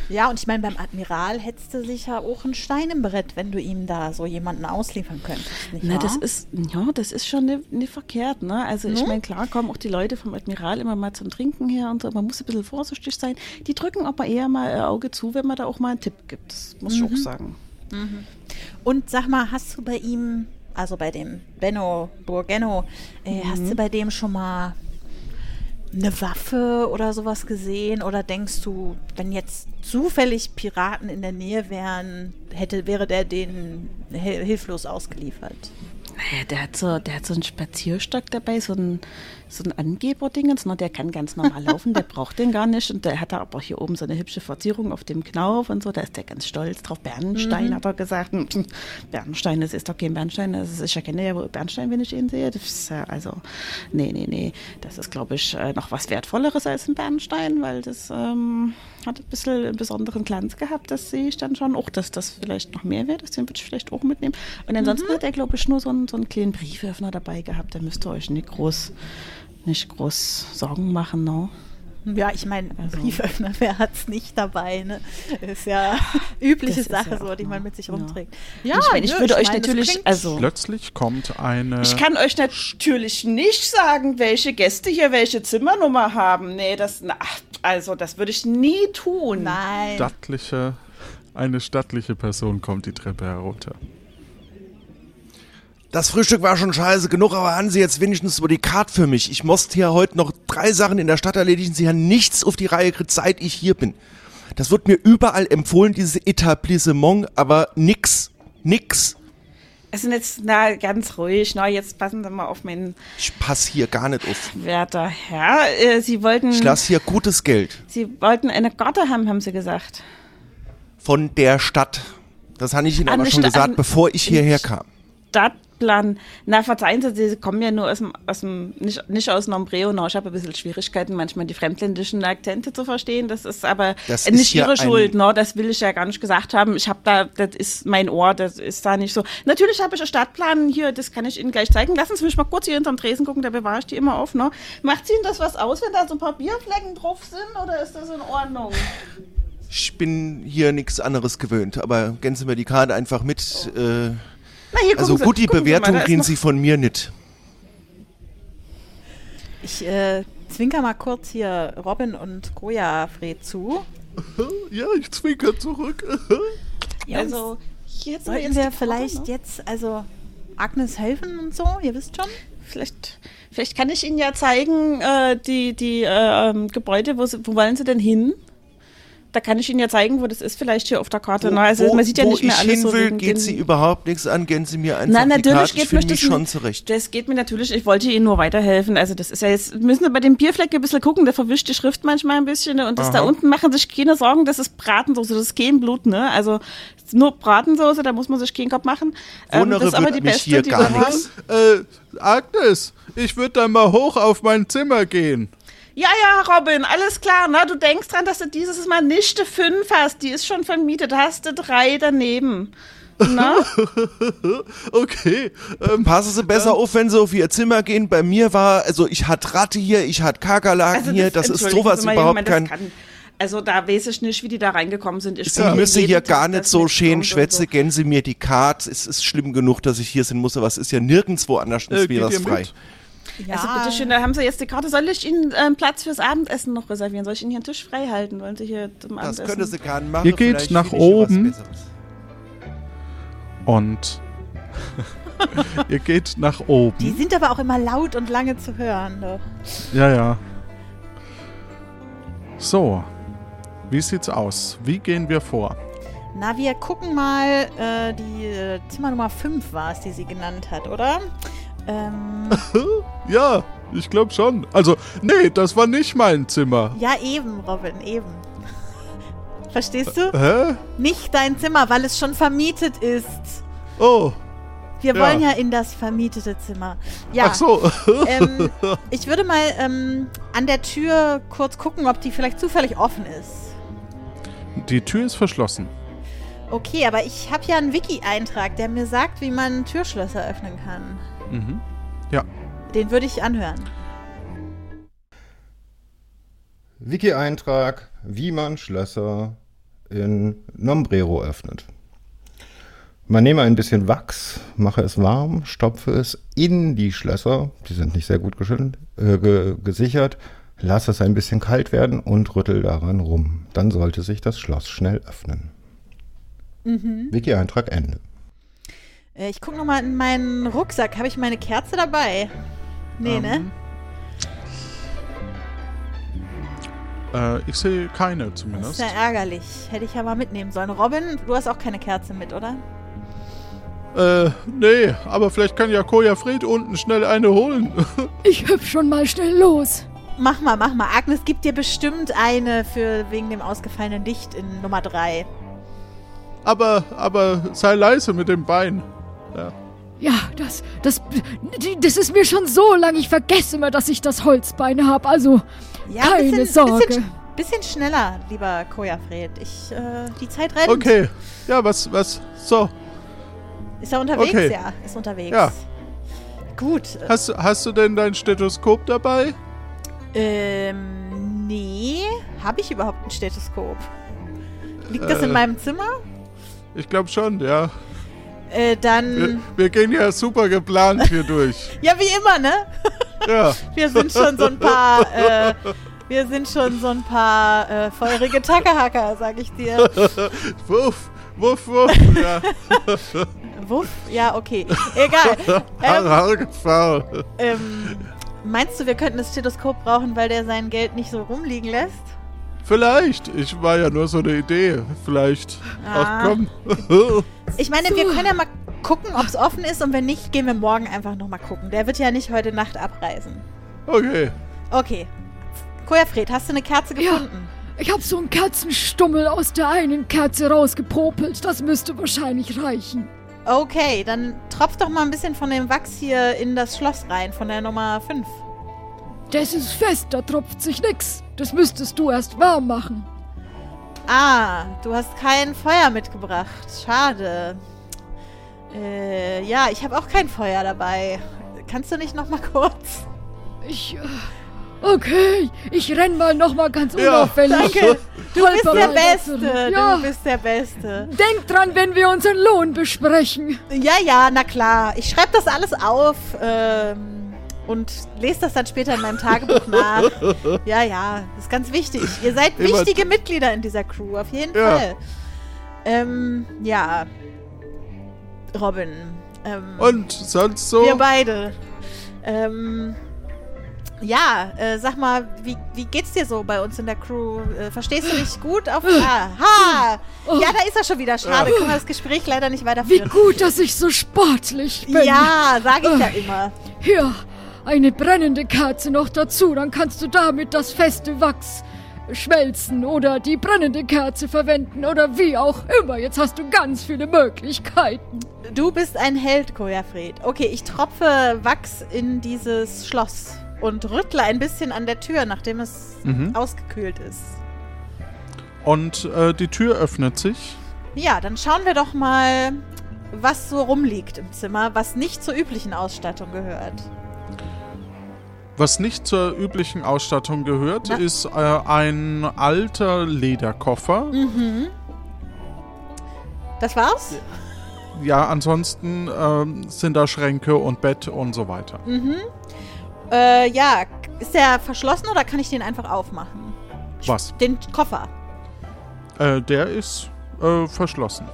[SPEAKER 3] Ja, und ich meine, beim Admiral hättest du sicher auch einen Stein im Brett, wenn du ihm da so jemanden ausliefern könntest.
[SPEAKER 8] Na, das ist, ja, das ist schon nicht, nicht verkehrt, ne? Also ich
[SPEAKER 3] Ne?
[SPEAKER 8] meine, klar kommen auch die Leute vom Admiral immer mal zum Trinken her und so, man muss ein bisschen vorsichtig sein. Die drücken aber eher mal ein Auge zu, wenn man da auch mal einen Tipp gibt. Das muss ich auch sagen.
[SPEAKER 3] Und sag mal, hast du bei ihm, also bei dem Benno Burgenno, äh, hast
[SPEAKER 8] Mhm.
[SPEAKER 3] du bei dem schon mal eine Waffe oder sowas gesehen? Oder denkst du, wenn jetzt zufällig Piraten in der Nähe wären, hätte, wäre der denen hil- hilflos ausgeliefert?
[SPEAKER 8] Naja, der hat so, der hat so einen Spazierstock dabei, so ein, so ein Angeberdingens, ne? der kann ganz normal laufen, der braucht den gar nicht. Und der hat da aber hier oben so eine hübsche Verzierung auf dem Knauf und so, da ist der ganz stolz drauf. Bernstein hat er gesagt. Hm, Bernstein, das ist doch kein Bernstein. Das ist, ich erkenne ja wohl Bernstein, wenn ich ihn sehe. Das ist, also, nee, nee, nee. Das ist, glaube ich, äh, noch was Wertvolleres als ein Bernstein, weil das ähm, hat ein bisschen einen besonderen Glanz gehabt. Das sehe ich dann schon auch, dass das vielleicht noch mehr wäre. Den würde ich vielleicht auch mitnehmen. Und ansonsten hat er, glaube ich, nur so einen, so einen kleinen Brieföffner dabei gehabt. Da müsst ihr euch nicht groß, nicht groß Sorgen machen, ne?
[SPEAKER 3] Ja, ich meine,
[SPEAKER 8] Also-
[SPEAKER 3] Brieföffner, wer hat's nicht dabei, ne? Ist ja übliche
[SPEAKER 8] Das ist
[SPEAKER 3] Sache
[SPEAKER 8] ja
[SPEAKER 3] so, die man mit sich
[SPEAKER 8] ja.
[SPEAKER 3] rumträgt.
[SPEAKER 8] ich meine, ich würde euch
[SPEAKER 3] mein,
[SPEAKER 8] natürlich, also.
[SPEAKER 2] Plötzlich kommt eine
[SPEAKER 8] Ich kann euch natürlich nicht sagen, welche Gäste hier welche Zimmernummer haben. Nee, das, na, also, das würde ich nie tun.
[SPEAKER 3] Nein.
[SPEAKER 2] stattliche, eine stattliche Person kommt die Treppe herunter.
[SPEAKER 9] Das Frühstück war schon scheiße genug, aber haben Sie jetzt wenigstens über die Karte für mich. Ich musste hier heute noch drei Sachen in der Stadt erledigen. Sie haben nichts auf die Reihe gekriegt, seit ich hier bin. Das wird mir überall empfohlen, dieses Etablissement, aber nix. Nix.
[SPEAKER 8] Es sind jetzt, na, ganz ruhig. Na, jetzt passen Sie mal auf meinen
[SPEAKER 9] Ich pass hier gar nicht auf.
[SPEAKER 8] werter Herr. Äh, Sie wollten,
[SPEAKER 9] Ich lasse hier gutes Geld.
[SPEAKER 8] Sie wollten eine Garde haben, haben Sie gesagt.
[SPEAKER 9] Von der Stadt. Das habe ich Ihnen
[SPEAKER 8] An
[SPEAKER 9] aber schon
[SPEAKER 8] Sta-
[SPEAKER 9] gesagt, bevor ich hierher kam.
[SPEAKER 8] Stadtplan. Na, verzeihen Sie, Sie kommen ja nur aus dem, aus dem nicht, nicht aus Nombreo. Ich habe ein bisschen Schwierigkeiten, manchmal die fremdländischen Akzente zu verstehen. Das ist aber
[SPEAKER 9] Das ist
[SPEAKER 8] nicht
[SPEAKER 9] hier
[SPEAKER 8] Ihre Schuld. No, das will ich ja gar nicht gesagt haben. Ich habe da, das ist mein Ohr, das ist da nicht so. Natürlich habe ich einen Stadtplan hier, das kann ich Ihnen gleich zeigen. Lassen Sie mich mal kurz hier hinterm Tresen gucken, da bewahre ich die immer auf. No. Macht Ihnen das was aus, wenn da so ein paar Bierflecken drauf sind, oder ist das in Ordnung?
[SPEAKER 9] Ich bin hier nichts anderes gewöhnt, aber Sie mir die Karte einfach mit. Äh,
[SPEAKER 8] Na, hier,
[SPEAKER 9] also gut, die
[SPEAKER 8] mal,
[SPEAKER 9] Bewertung
[SPEAKER 8] ist
[SPEAKER 9] kriegen Sie von mir nicht.
[SPEAKER 3] Ich äh, zwinker mal kurz hier Robin und Koja Fred zu.
[SPEAKER 2] Ja, ich zwinker zurück.
[SPEAKER 8] Also, hier hätten wir
[SPEAKER 3] Sollten
[SPEAKER 8] jetzt
[SPEAKER 3] wir
[SPEAKER 8] die Karte,
[SPEAKER 3] vielleicht
[SPEAKER 8] ne?
[SPEAKER 3] jetzt also Agnes helfen und so? Ihr wisst schon?
[SPEAKER 8] Vielleicht, vielleicht kann ich Ihnen ja zeigen, äh, die, die äh, ähm, Gebäude, wo, wo wollen Sie denn hin? Da kann ich Ihnen ja zeigen, wo das ist, vielleicht hier auf der Karte. ne? also man sieht ja
[SPEAKER 9] wo
[SPEAKER 8] nicht mehr
[SPEAKER 9] ich
[SPEAKER 8] alles
[SPEAKER 9] hin
[SPEAKER 8] so.
[SPEAKER 9] will,
[SPEAKER 8] wegen
[SPEAKER 9] geht Sie überhaupt nichts an, gehen Sie mir einfach
[SPEAKER 8] Nein,
[SPEAKER 9] die
[SPEAKER 8] natürlich
[SPEAKER 9] Karte. Ich
[SPEAKER 8] geht mich das
[SPEAKER 9] schon zurecht.
[SPEAKER 8] Das geht mir natürlich, ich wollte Ihnen nur weiterhelfen. Also das ist ja jetzt, müssen wir bei dem Bierfleck ein bisschen gucken, der verwischt die Schrift manchmal ein bisschen. ne? Und das da unten machen sich keine Sorgen, das ist Bratensoße, das ist kein Blut, ne? Also nur Bratensoße, da muss man sich keinen Kopf machen. Ähm, das ist aber die beste,
[SPEAKER 9] hier
[SPEAKER 8] die
[SPEAKER 9] gar
[SPEAKER 8] wir haben.
[SPEAKER 2] Äh, Agnes, ich würde dann mal hoch auf mein Zimmer gehen.
[SPEAKER 8] Ja, ja, Robin, alles klar. Na, du denkst dran, dass du dieses Mal nicht die fünf hast. Die ist schon vermietet. Hast du drei daneben. Na?
[SPEAKER 2] Okay. Ähm,
[SPEAKER 9] Passen Sie besser auf, wenn Sie auf Ihr Zimmer gehen. Bei mir war, also ich hatte Ratte hier, ich hatte Kakerlaken hier, das ist sowas
[SPEAKER 8] mal,
[SPEAKER 9] überhaupt
[SPEAKER 8] Junge,
[SPEAKER 9] kein...
[SPEAKER 8] das kann, Also da weiß ich nicht, wie die da reingekommen sind. Ich
[SPEAKER 9] Ich müsse
[SPEAKER 8] jeden
[SPEAKER 9] hier
[SPEAKER 8] Tag
[SPEAKER 9] gar nicht
[SPEAKER 8] das
[SPEAKER 9] so schön schwätze,
[SPEAKER 8] so.
[SPEAKER 9] gänse mir die Karte. Es ist schlimm genug, dass ich hier sein muss, aber es ist ja nirgendwo anders
[SPEAKER 2] Äh, geht ihr
[SPEAKER 9] frei.
[SPEAKER 2] mit?
[SPEAKER 3] Ja,
[SPEAKER 8] Also bitteschön, da haben Sie jetzt die Karte. Soll ich Ihnen ähm, Platz fürs Abendessen noch reservieren? Soll ich Ihnen hier einen Tisch frei halten? Wollen Sie hier zum
[SPEAKER 9] Das
[SPEAKER 8] Abendessen?
[SPEAKER 9] könnte sie gerne machen.
[SPEAKER 2] Ihr geht nach oben. Und ihr geht nach oben.
[SPEAKER 3] die sind aber auch immer laut und lange zu hören. Doch.
[SPEAKER 2] Ja, ja. So. Wie sieht's aus? Wie gehen wir vor?
[SPEAKER 3] Na, wir gucken mal, äh, die äh, Zimmer Nummer 5 war es, die sie genannt hat, oder? Ähm,
[SPEAKER 2] Ja, ich glaube schon. Also, nee, das war nicht mein Zimmer.
[SPEAKER 3] ja, eben, Robin, eben. Verstehst du?
[SPEAKER 2] Hä?
[SPEAKER 3] Nicht dein Zimmer, weil es schon vermietet ist.
[SPEAKER 2] Oh,
[SPEAKER 3] Wir
[SPEAKER 2] Ja.
[SPEAKER 3] wollen ja in das vermietete Zimmer. Ja.
[SPEAKER 2] ach so.
[SPEAKER 3] Ähm, ich würde mal ähm, an der Tür kurz gucken, ob die vielleicht zufällig offen ist.
[SPEAKER 2] Die Tür ist verschlossen.
[SPEAKER 3] Okay, aber ich habe ja einen Wiki-Eintrag, der mir sagt, wie man Türschlösser öffnen kann.
[SPEAKER 2] Mhm. Ja.
[SPEAKER 3] Den würde ich anhören.
[SPEAKER 10] Wiki-Eintrag, wie man Schlösser in Nombrero öffnet. Man nehme ein bisschen Wachs, mache es warm, stopfe es in die Schlösser, die sind nicht sehr gut geschüttelt, äh, ge gesichert, lasse es ein bisschen kalt werden und rüttel daran rum. Dann sollte sich das Schloss schnell öffnen. Wiki-Eintrag Ende.
[SPEAKER 3] Äh, ich gucke nochmal in meinen Rucksack. Habe ich meine Kerze dabei? Nee, ne?
[SPEAKER 2] Ähm, Äh, ich sehe keine
[SPEAKER 3] Das ist
[SPEAKER 2] zumindest.
[SPEAKER 3] ja ärgerlich. Hätte ich ja mal mitnehmen sollen. Robin, du hast auch keine Kerze mit, oder?
[SPEAKER 2] Äh, nee, aber vielleicht kann ja Koja Fred unten schnell eine holen.
[SPEAKER 7] Ich hüpf schon mal schnell los.
[SPEAKER 3] Mach mal, mach mal. Agnes gibt dir bestimmt eine für wegen dem ausgefallenen Licht in Nummer 3.
[SPEAKER 2] aber, aber sei leise mit dem Bein.
[SPEAKER 7] Ja, das, das, die- das ist mir schon so lang. Ich vergesse immer, dass ich das Holzbein habe. Also,
[SPEAKER 3] Ja,
[SPEAKER 7] keine
[SPEAKER 3] bisschen,
[SPEAKER 7] Sorge.
[SPEAKER 3] Bisschen, bisschen schneller, lieber Kojafred. Ich, äh, die Zeit rennt.
[SPEAKER 2] Okay. Ja, was, was, so.
[SPEAKER 3] Ist er unterwegs?
[SPEAKER 2] Okay.
[SPEAKER 3] Ja, ist unterwegs.
[SPEAKER 2] Ja.
[SPEAKER 3] Gut. äh,
[SPEAKER 2] Hast, hast du denn dein Stethoskop dabei?
[SPEAKER 3] Ähm, nee. Habe ich überhaupt ein Stethoskop? Liegt das
[SPEAKER 2] Äh.
[SPEAKER 3] in meinem Zimmer?
[SPEAKER 2] Ich glaube schon, ja.
[SPEAKER 3] Äh,
[SPEAKER 2] Wir,
[SPEAKER 3] dann.
[SPEAKER 2] wir gehen ja super geplant hier durch.
[SPEAKER 3] Ja, wie immer, ne?
[SPEAKER 2] Ja.
[SPEAKER 3] Wir sind schon so ein paar. Äh, wir sind schon so ein paar äh, feurige Tackerhacker, sag ich dir.
[SPEAKER 2] Wuff, wuff, wuff. Ja.
[SPEAKER 3] Wuff? Ja, okay. Egal. Ähm, ähm, meinst du, wir könnten das Stethoskop brauchen, weil der sein Geld nicht so rumliegen lässt?
[SPEAKER 2] Vielleicht. Ich war ja nur so eine Idee. Vielleicht.
[SPEAKER 3] Ah.
[SPEAKER 2] Ach komm.
[SPEAKER 3] Ich meine, wir können ja mal gucken, ob es offen ist und wenn nicht, gehen wir morgen einfach nochmal gucken. Der wird ja nicht heute Nacht abreisen.
[SPEAKER 2] okay.
[SPEAKER 3] Okay. Kojafred, hast du eine Kerze
[SPEAKER 7] Ja.
[SPEAKER 3] gefunden?
[SPEAKER 7] ich habe so einen Kerzenstummel aus der einen Kerze rausgepopelt. Das müsste wahrscheinlich reichen.
[SPEAKER 3] Okay, dann tropf doch mal ein bisschen von dem Wachs hier in das Schloss rein, von der Nummer 5.
[SPEAKER 7] Das ist fest, da tropft sich nix. Das müsstest du erst warm machen.
[SPEAKER 3] Ah, du hast kein Feuer mitgebracht. Schade. Äh, ja, ich habe auch kein Feuer dabei. Kannst du nicht noch mal kurz?
[SPEAKER 7] Ich, äh, okay, ich renn mal noch mal ganz
[SPEAKER 2] Ja,
[SPEAKER 7] unauffällig.
[SPEAKER 3] Danke. Du bist
[SPEAKER 7] Holper
[SPEAKER 3] der
[SPEAKER 7] mal
[SPEAKER 3] Beste.
[SPEAKER 7] Ja.
[SPEAKER 3] Du bist der Beste.
[SPEAKER 7] Denk dran, wenn wir unseren Lohn besprechen.
[SPEAKER 3] Ja, ja, na klar. Ich schreibe das alles auf ähm, und lese das dann später in meinem Tagebuch nach. Ja, ja, das ist ganz wichtig. Ihr seid
[SPEAKER 2] Immer-
[SPEAKER 3] wichtige Mitglieder in dieser Crew, auf jeden
[SPEAKER 2] Ja.
[SPEAKER 3] Fall. Ähm, ja. Robin. Ähm,
[SPEAKER 2] Und sonst so?
[SPEAKER 3] wir beide. Ähm, ja, äh, sag mal, wie, wie geht's dir so bei uns in der Crew? Äh, verstehst du dich gut auf... Ah, ha! Ja, da ist er schon wieder. Schade, können wir das Gespräch leider nicht
[SPEAKER 7] Wie
[SPEAKER 3] weiterführen.
[SPEAKER 7] gut, dass ich so sportlich bin.
[SPEAKER 3] Ja, sag ich ja immer.
[SPEAKER 7] Hier, eine brennende Kerze noch dazu, dann kannst du damit das feste Wachs schmelzen oder die brennende Kerze verwenden oder wie auch immer. Jetzt hast du ganz viele Möglichkeiten.
[SPEAKER 3] Du bist ein Held, Kojafred. Okay, ich tropfe Wachs in dieses Schloss und rüttle ein bisschen an der Tür, nachdem es
[SPEAKER 2] Mhm.
[SPEAKER 3] ausgekühlt ist.
[SPEAKER 2] Und äh, die Tür öffnet sich.
[SPEAKER 3] Ja, dann schauen wir doch mal, was so rumliegt im Zimmer, was nicht zur üblichen Ausstattung gehört.
[SPEAKER 2] Was nicht zur üblichen Ausstattung gehört,
[SPEAKER 3] Na?
[SPEAKER 2] ist äh, ein alter Lederkoffer.
[SPEAKER 3] Mhm. Das war's?
[SPEAKER 2] Ja, ansonsten ähm, sind da Schränke und Bett und so weiter.
[SPEAKER 3] Mhm. Äh, ja, ist der verschlossen oder kann ich den einfach aufmachen?
[SPEAKER 2] Was?
[SPEAKER 3] Den Koffer.
[SPEAKER 2] Äh, der ist äh, verschlossen.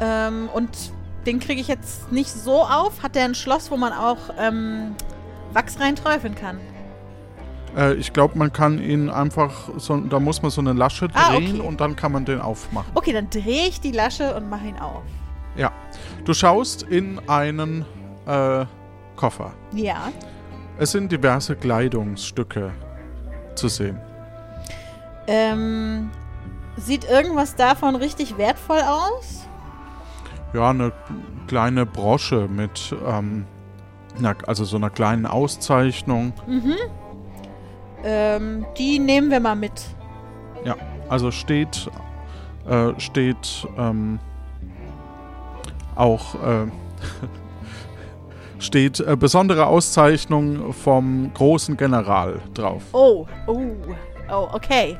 [SPEAKER 3] Ähm, und den kriege ich jetzt nicht so auf. Hat der ein Schloss, wo man auch ähm, Wachs reinträufeln kann?
[SPEAKER 2] Äh, ich glaube, man kann ihn einfach, so, da muss man so eine Lasche drehen
[SPEAKER 3] Ah, okay.
[SPEAKER 2] und dann kann man den aufmachen.
[SPEAKER 3] Okay, dann drehe ich die Lasche und mache ihn auf.
[SPEAKER 2] Ja. Du schaust in einen äh, Koffer.
[SPEAKER 3] Ja.
[SPEAKER 2] Es sind diverse Kleidungsstücke zu sehen.
[SPEAKER 3] Ähm, sieht irgendwas davon richtig wertvoll aus?
[SPEAKER 2] Ja, eine kleine Brosche mit, ähm, na, also so einer kleinen Auszeichnung.
[SPEAKER 3] Mhm. Ähm, die nehmen wir mal mit.
[SPEAKER 2] Ja, also steht, äh, steht ähm, auch äh, steht äh, besondere Auszeichnung vom großen General drauf.
[SPEAKER 3] Oh, oh, oh, okay.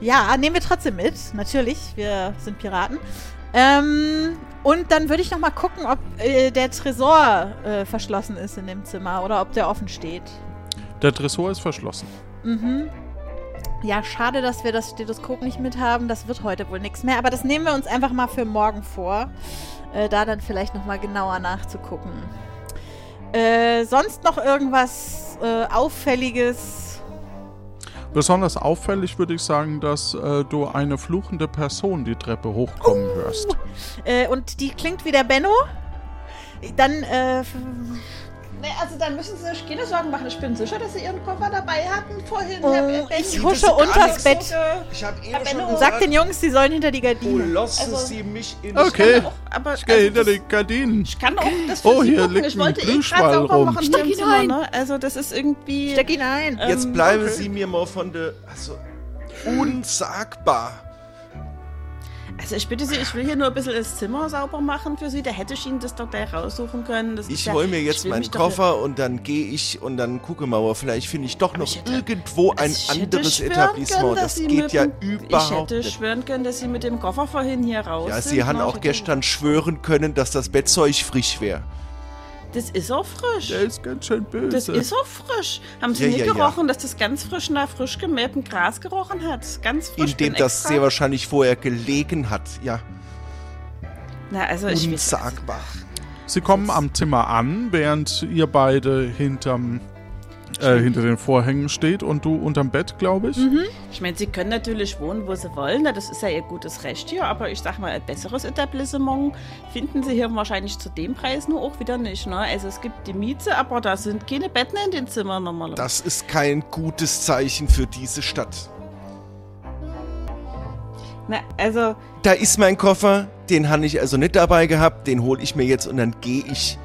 [SPEAKER 3] Ja, nehmen wir trotzdem mit. Natürlich, wir sind Piraten. Ähm, und dann würde ich noch mal gucken, ob äh, der Tresor äh, verschlossen ist in dem Zimmer oder ob der offen steht.
[SPEAKER 2] Der Tresor ist verschlossen.
[SPEAKER 3] Mhm. Ja, schade, dass wir das Stethoskop nicht mit haben. Das wird heute wohl nichts mehr. Aber das nehmen wir uns einfach mal für morgen vor. Äh, da dann vielleicht noch mal genauer nachzugucken. Äh, sonst noch irgendwas äh, Auffälliges?
[SPEAKER 2] Besonders auffällig würde ich sagen, dass äh, du eine fluchende Person die Treppe hochkommen hörst.
[SPEAKER 3] Äh, und die klingt wie der Benno? Dann, äh,
[SPEAKER 8] Nee, also dann müssen Sie sich keine Sorgen machen. Ich bin sicher, dass Sie Ihren Koffer dabei hatten vorhin.
[SPEAKER 3] Oh,
[SPEAKER 8] Herr
[SPEAKER 3] ich husche unters Bett.
[SPEAKER 9] Ich habe eben
[SPEAKER 8] Benno,
[SPEAKER 9] schon
[SPEAKER 3] Sag den Jungs, sie sollen hinter die
[SPEAKER 9] Wo
[SPEAKER 3] Gardine.
[SPEAKER 9] lassen
[SPEAKER 8] Also-
[SPEAKER 9] Sie mich in
[SPEAKER 2] Okay,
[SPEAKER 8] auch, aber
[SPEAKER 2] ich gehe
[SPEAKER 8] also
[SPEAKER 2] hinter
[SPEAKER 8] das-
[SPEAKER 2] die Gardinen.
[SPEAKER 8] Ich kann auch das für
[SPEAKER 2] Oh, hier
[SPEAKER 8] gucken.
[SPEAKER 2] liegt
[SPEAKER 8] Ich
[SPEAKER 2] ein
[SPEAKER 8] wollte eh gerade
[SPEAKER 2] Plüschwall
[SPEAKER 8] sauber
[SPEAKER 2] rum.
[SPEAKER 8] machen
[SPEAKER 7] Steck ihn
[SPEAKER 8] Zimmer,
[SPEAKER 7] ein.
[SPEAKER 8] ne? Also das ist irgendwie...
[SPEAKER 3] Steck ihn ein.
[SPEAKER 9] Jetzt
[SPEAKER 8] Ähm,
[SPEAKER 9] bleiben
[SPEAKER 2] okay.
[SPEAKER 9] Sie mir mal von der. Also, unsagbar.
[SPEAKER 8] Also ich bitte Sie, ich will hier nur ein bisschen das Zimmer sauber machen für Sie. Da hätte ich Ihnen das doch gleich raussuchen können. Das
[SPEAKER 9] Ich
[SPEAKER 8] ja-
[SPEAKER 9] hole mir jetzt
[SPEAKER 8] ich
[SPEAKER 9] meinen
[SPEAKER 8] doch-
[SPEAKER 9] Koffer und dann gehe ich und dann gucke mal, aber vielleicht finde ich doch noch
[SPEAKER 8] ich hätte-
[SPEAKER 9] irgendwo ein
[SPEAKER 8] Also ich hätte
[SPEAKER 9] anderes Etablissement.
[SPEAKER 8] können,
[SPEAKER 9] Das
[SPEAKER 8] Sie
[SPEAKER 9] geht ja
[SPEAKER 8] dem- Ich
[SPEAKER 9] überhaupt
[SPEAKER 8] hätte
[SPEAKER 9] nicht.
[SPEAKER 8] schwören können, dass Sie mit dem Koffer vorhin hier raus
[SPEAKER 9] Ja. Sie haben auch
[SPEAKER 8] Ich hätte-
[SPEAKER 9] gestern schwören können, dass das Bettzeug frisch wäre.
[SPEAKER 8] Das ist auch frisch.
[SPEAKER 2] Der ist ganz schön böse.
[SPEAKER 8] Das ist auch frisch. Haben Sie
[SPEAKER 9] Ja,
[SPEAKER 8] nicht
[SPEAKER 9] ja, ja.
[SPEAKER 8] gerochen, dass das ganz frisch nach frisch gemähtem Gras gerochen hat? Ganz frisch.
[SPEAKER 9] In dem das sehr wahrscheinlich vorher gelegen hat. Ja,
[SPEAKER 8] Na, also ich weiß,
[SPEAKER 9] unsagbar.
[SPEAKER 2] Sie kommen am Zimmer an, während ihr beide hinterm, äh, hinter den Vorhängen steht und du unterm Bett, glaube ich.
[SPEAKER 8] Ich meine, Sie können natürlich wohnen, wo Sie wollen. na, Das ist ja Ihr gutes Recht hier. Aber ich sag mal, ein besseres Etablissement finden Sie hier wahrscheinlich zu dem Preis nur auch wieder nicht. Ne? Also es gibt die Miete, aber da sind keine Betten in den Zimmern normalerweise.
[SPEAKER 9] Das ist kein gutes Zeichen für diese Stadt.
[SPEAKER 8] Na, also,
[SPEAKER 9] Da ist mein Koffer, den habe ich also nicht dabei gehabt, den hole ich mir jetzt und dann gehe ich.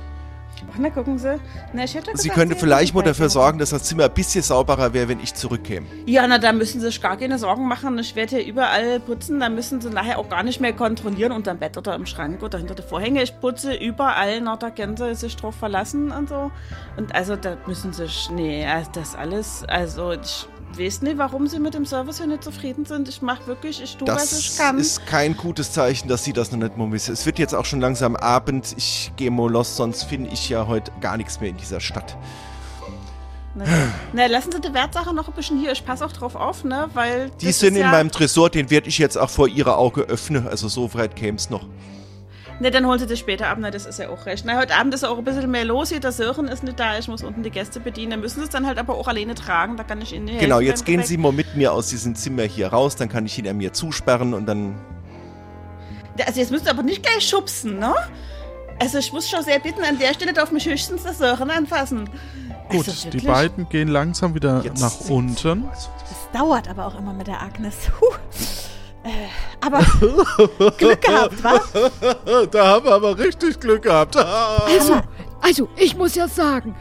[SPEAKER 8] Ach, na gucken Sie. Na, ich hätte
[SPEAKER 9] Sie
[SPEAKER 8] gesagt,
[SPEAKER 9] könnte vielleicht mal dafür sorgen, dass das Zimmer ein bisschen sauberer wäre, wenn ich zurückkäme.
[SPEAKER 8] Ja, na, da müssen Sie sich gar keine Sorgen machen. Ich werde hier überall putzen. Da müssen Sie nachher auch gar nicht mehr kontrollieren unterm Bett oder im Schrank oder hinter den Vorhängen. Ich putze überall. Na, da können Sie sich drauf verlassen und so. Und also, da müssen Sie sich, nee, das alles, also ich weiß nicht, warum Sie mit dem Service hier nicht zufrieden sind. Ich mache wirklich, ich tue, was ich
[SPEAKER 9] Das
[SPEAKER 8] kann.
[SPEAKER 9] ist kein gutes Zeichen, dass Sie das noch nicht mal wissen. Es wird jetzt auch schon langsam Abend. Ich gehe mal los, sonst finde ich ja heute gar nichts mehr in dieser Stadt.
[SPEAKER 8] Na, na, lassen Sie die Wertsache noch ein bisschen hier. Ich passe auch drauf auf, ne, weil
[SPEAKER 9] Die
[SPEAKER 8] das
[SPEAKER 9] sind in
[SPEAKER 8] ja,
[SPEAKER 9] meinem Tresor, den werde ich jetzt auch vor Ihrer Auge öffnen. Also so weit käme es noch.
[SPEAKER 8] Ne, dann holt sie das später ab, ne, das ist ja auch recht. Na, heute Abend ist auch ein bisschen mehr los hier, der Sören ist nicht da, ich muss unten die Gäste bedienen. Dann müssen sie es dann halt aber auch alleine tragen, da kann ich ihnen nicht
[SPEAKER 9] Genau,
[SPEAKER 8] helfen
[SPEAKER 9] jetzt gehen
[SPEAKER 8] Gepäck.
[SPEAKER 9] Sie mal mit mir aus diesem Zimmer hier raus, dann kann ich ihn mir zusperren und dann.
[SPEAKER 8] Also jetzt müsst ihr aber nicht gleich schubsen, ne? Also ich muss schon sehr bitten, an der Stelle darf mich höchstens der Sören anfassen.
[SPEAKER 2] Gut,
[SPEAKER 8] Also
[SPEAKER 2] die beiden gehen langsam wieder
[SPEAKER 9] Jetzt
[SPEAKER 2] nach unten.
[SPEAKER 3] Das dauert aber auch immer mit der Agnes. Huh. Äh, aber Glück gehabt, wa?
[SPEAKER 2] Da haben wir aber richtig Glück gehabt.
[SPEAKER 7] Also, also, ich muss ja sagen,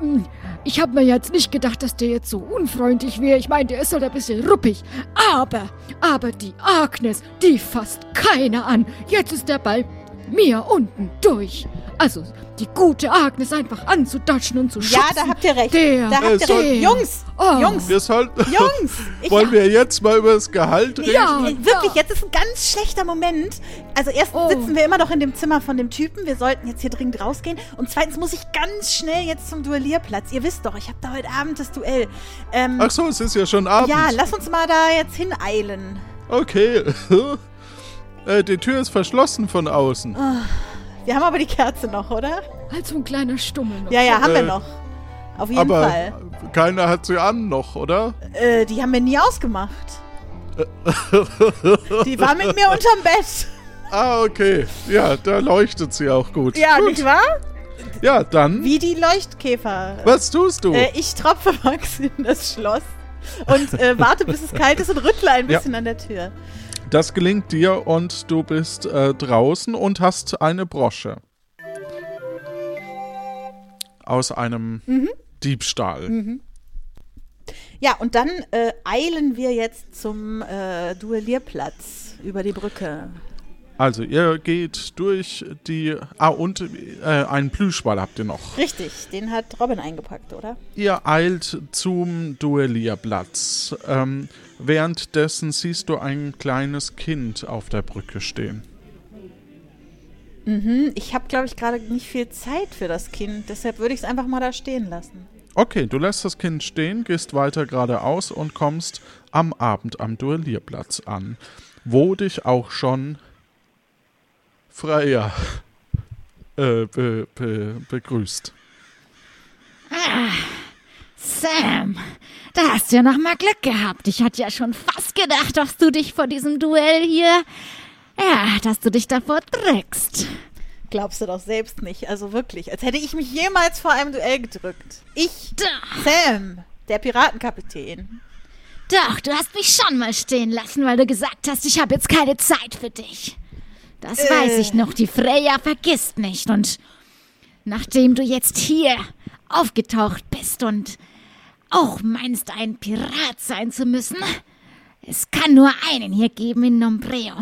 [SPEAKER 7] hm, ich habe mir jetzt nicht gedacht, dass der jetzt so unfreundlich wäre. Ich meine, der ist halt ein bisschen ruppig. Aber, aber die Agnes, die fasst keiner an. Jetzt ist der bei mir unten durch. Also, die gute Agnes einfach anzudatschen und zu schubsen.
[SPEAKER 3] Ja, da habt ihr recht.
[SPEAKER 7] Der,
[SPEAKER 3] da habt ihr
[SPEAKER 2] soll-
[SPEAKER 3] recht. Jungs,
[SPEAKER 7] Oh.
[SPEAKER 3] Jungs,
[SPEAKER 2] Wir sollten.
[SPEAKER 3] Jungs.
[SPEAKER 2] Wollen wir jetzt mal über das Gehalt reden?
[SPEAKER 7] Ja,
[SPEAKER 3] Wirklich, jetzt ist ein ganz schlechter Moment. Also erstens
[SPEAKER 7] Oh.
[SPEAKER 3] sitzen wir immer noch in dem Zimmer von dem Typen. Wir sollten jetzt hier dringend rausgehen. Und zweitens muss ich ganz schnell jetzt zum Duellierplatz. Ihr wisst doch, ich habe da heute Abend das Duell. Ähm,
[SPEAKER 2] Ach so, es ist ja schon Abend.
[SPEAKER 3] ja, lass uns mal da jetzt hineilen.
[SPEAKER 2] Okay. äh, die Tür ist verschlossen von außen.
[SPEAKER 3] Wir haben aber die Kerze noch, oder?
[SPEAKER 7] Halt so ein kleiner Stummel noch.
[SPEAKER 3] Ja, ja, haben wir
[SPEAKER 2] Äh,
[SPEAKER 3] noch. Auf jeden
[SPEAKER 2] Aber
[SPEAKER 3] Fall.
[SPEAKER 2] keiner hat sie an noch, oder?
[SPEAKER 3] Äh, die haben wir nie ausgemacht. die war mit mir unterm Bett.
[SPEAKER 2] Ah, okay. Ja, da leuchtet sie auch gut.
[SPEAKER 3] Ja,
[SPEAKER 2] gut.
[SPEAKER 3] nicht wahr?
[SPEAKER 2] Ja, dann.
[SPEAKER 3] Wie die Leuchtkäfer.
[SPEAKER 2] Was tust du?
[SPEAKER 3] Äh, ich tropfe Max in das Schloss und äh, warte, bis es kalt ist und rüttle ein
[SPEAKER 2] Ja.
[SPEAKER 3] bisschen an der Tür.
[SPEAKER 2] Das gelingt dir und du bist äh, draußen und hast eine Brosche. Aus einem
[SPEAKER 3] Mhm.
[SPEAKER 2] Diebstahl.
[SPEAKER 3] Ja, und dann äh, eilen wir jetzt zum äh, Duellierplatz über die Brücke.
[SPEAKER 2] Also, ihr geht durch die. Ah, und äh, einen Plüschball habt ihr noch.
[SPEAKER 3] Richtig, den hat Robin eingepackt, oder?
[SPEAKER 2] Ihr eilt zum Duellierplatz. Ähm, währenddessen siehst du ein kleines Kind auf der Brücke stehen.
[SPEAKER 3] Mhm, ich habe, glaube ich, gerade nicht viel Zeit für das Kind, deshalb würde ich es einfach mal da stehen lassen.
[SPEAKER 2] Okay, du lässt das Kind stehen, gehst weiter geradeaus und kommst am Abend am Duellierplatz an, wo dich auch schon Freya äh, be, be, begrüßt.
[SPEAKER 7] Sam, da hast du ja noch mal Glück gehabt. Ich hatte ja schon fast gedacht, dass du dich vor diesem Duell hier, ja, dass du dich davor drückst.
[SPEAKER 3] Glaubst du doch selbst nicht, also wirklich, als hätte ich mich jemals vor einem Duell gedrückt. Ich,
[SPEAKER 7] Da.
[SPEAKER 3] Sam, der Piratenkapitän.
[SPEAKER 7] Doch, du hast mich schon mal stehen lassen, weil du gesagt hast, ich habe jetzt keine Zeit für dich. Das
[SPEAKER 3] Äh.
[SPEAKER 7] weiß ich noch, die Freya vergisst nicht. Und nachdem du jetzt hier aufgetaucht bist und auch meinst, ein Pirat sein zu müssen, es kann nur einen hier geben in Nombreo.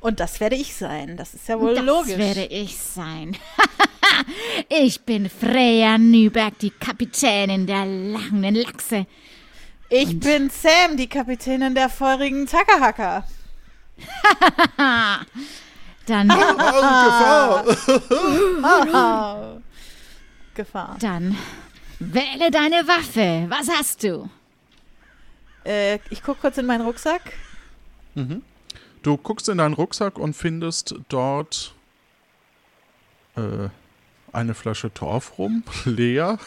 [SPEAKER 3] Und das werde ich sein, das ist ja wohl
[SPEAKER 7] das
[SPEAKER 3] logisch.
[SPEAKER 7] werde ich sein. ich bin Freya Nüberg, die Kapitänin der langen Lachse.
[SPEAKER 3] ich bin Sam, die Kapitänin der feurigen Tackerhacker.
[SPEAKER 7] Dann,
[SPEAKER 2] Gefahr!
[SPEAKER 3] Ah. Gefahr.
[SPEAKER 7] dann wähle deine Waffe. Was hast du?
[SPEAKER 3] Äh, ich gucke kurz in meinen Rucksack.
[SPEAKER 2] Du guckst in deinen Rucksack und findest dort äh, eine Flasche Torf rum, leer,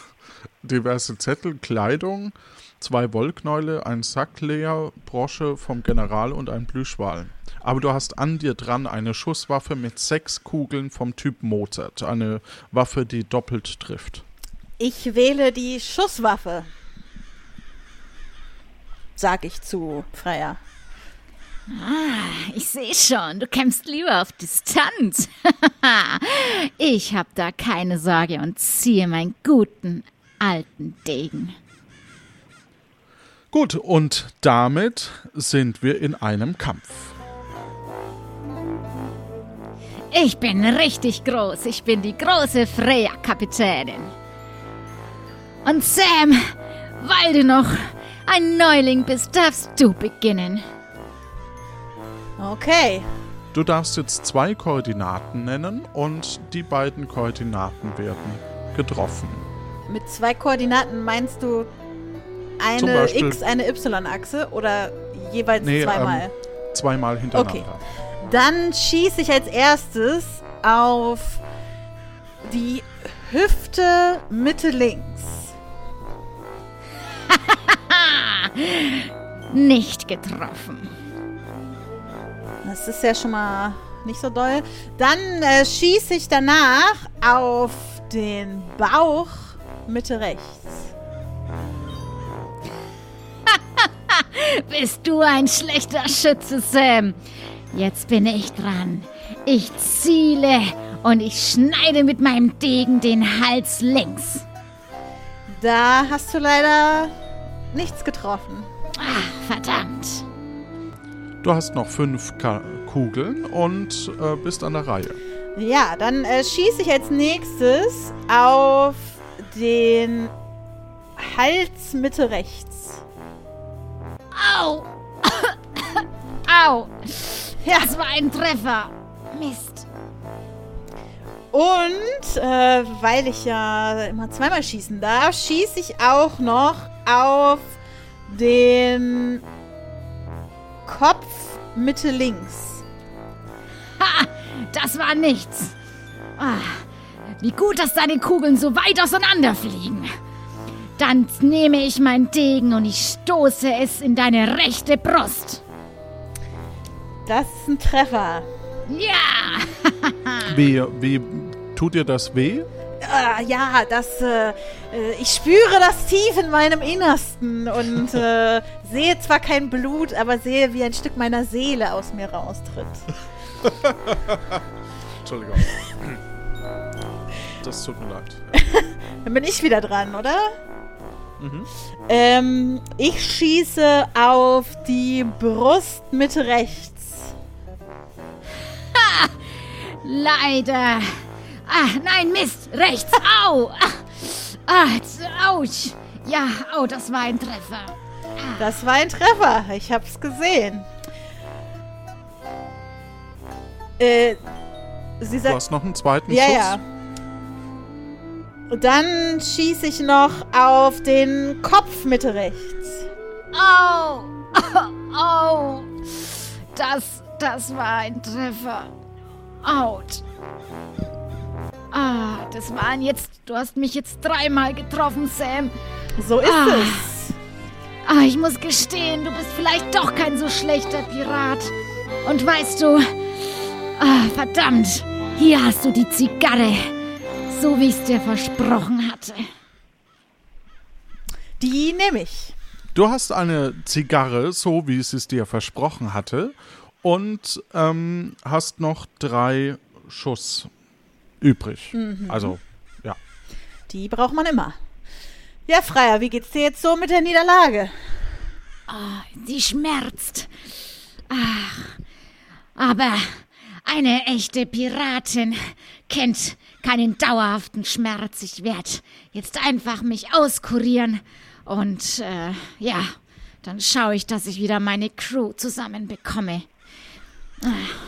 [SPEAKER 2] diverse Zettel, Kleidung, zwei Wollknäule, ein Sack leer, Brosche vom General und ein Plüschwal. Aber du hast an dir dran eine Schusswaffe mit sechs Kugeln vom Typ Mozart. Eine Waffe, die doppelt trifft.
[SPEAKER 3] Ich wähle die Schusswaffe. Sag ich zu Freya.
[SPEAKER 7] Ich sehe schon, du kämpfst lieber auf Distanz. ich hab da keine Sorge und ziehe meinen guten alten Degen.
[SPEAKER 2] Gut, und damit sind wir in einem Kampf.
[SPEAKER 7] Ich bin richtig groß. Ich bin die große Freya-Kapitänin. Und Sam, weil du noch ein Neuling bist, darfst du beginnen.
[SPEAKER 3] Okay.
[SPEAKER 2] Du darfst jetzt zwei Koordinaten nennen und die beiden Koordinaten werden getroffen.
[SPEAKER 3] Mit zwei Koordinaten meinst du eine X, eine Y-Achse oder jeweils
[SPEAKER 2] Nee,
[SPEAKER 3] zweimal?
[SPEAKER 2] ähm, zweimal hintereinander.
[SPEAKER 3] Okay. Dann schieße ich als erstes auf die Hüfte Mitte links.
[SPEAKER 7] Nicht getroffen.
[SPEAKER 3] Das ist ja schon mal nicht so doll. Dann äh, schieße ich danach auf den Bauch Mitte rechts.
[SPEAKER 7] Bist du ein schlechter Schütze, Sam? Jetzt bin ich dran. Ich ziele und ich schneide mit meinem Degen den Hals links.
[SPEAKER 3] Da hast du leider nichts getroffen.
[SPEAKER 7] Ah, verdammt.
[SPEAKER 2] Du hast noch fünf Ka Kugeln und äh, bist an der Reihe.
[SPEAKER 3] Ja, dann äh, schieße ich als nächstes auf den Hals Mitte rechts.
[SPEAKER 7] Au! Au! Das war ein Treffer. Mist.
[SPEAKER 3] Und äh, weil ich ja immer zweimal schießen darf, schieße ich auch noch auf den Kopf Mitte links.
[SPEAKER 7] Ha! Das war nichts. Ah, wie gut, dass deine Kugeln so weit auseinanderfliegen. Dann nehme ich mein Degen und ich stoße es in deine rechte Brust.
[SPEAKER 3] Das ist ein Treffer.
[SPEAKER 7] Ja!
[SPEAKER 2] Wie, wie tut dir das weh?
[SPEAKER 3] Ah, ja, das. Äh, äh, ich spüre das tief in meinem Innersten und äh, sehe zwar kein Blut, aber sehe, wie ein Stück meiner Seele aus mir raustritt.
[SPEAKER 2] Entschuldigung. Das tut mir leid.
[SPEAKER 3] Dann bin ich wieder dran, oder? Ähm, ich schieße auf die Brust Mitte rechts.
[SPEAKER 7] Leider. Ah, nein, Mist. Rechts. Au. Ah, ah, ouch. Ja, au, das war ein Treffer.
[SPEAKER 3] Das war ein Treffer. Ich hab's gesehen. Äh, sie
[SPEAKER 2] Du
[SPEAKER 3] sagt.
[SPEAKER 2] hast noch einen zweiten
[SPEAKER 3] Ja,
[SPEAKER 2] Schuss?
[SPEAKER 3] ja. Und dann schieße ich noch auf den Kopf Mitte rechts.
[SPEAKER 7] Au. Au. Das, das war ein Treffer. Out. Ah, das waren jetzt. Du hast mich jetzt dreimal getroffen, Sam.
[SPEAKER 3] So ist
[SPEAKER 7] Ah.
[SPEAKER 3] es.
[SPEAKER 7] Ah, ich muss gestehen, du bist vielleicht doch kein so schlechter Pirat. Und weißt du, ah, verdammt, hier hast du die Zigarre. So wie ich es dir versprochen hatte.
[SPEAKER 3] Die nehme ich.
[SPEAKER 2] Du hast eine Zigarre, so wie es es dir versprochen hatte, und ähm, hast noch drei Schuss übrig.
[SPEAKER 3] Mhm.
[SPEAKER 2] Also, ja.
[SPEAKER 3] Die braucht man immer. Ja, Freier, wie geht's dir jetzt so mit der Niederlage?
[SPEAKER 7] Sie schmerzt. Ach, aber eine echte Piratin kennt keinen dauerhaften Schmerz. Ich werde jetzt einfach mich auskurieren und äh, ja, dann schaue ich, dass ich wieder meine Crew zusammenbekomme.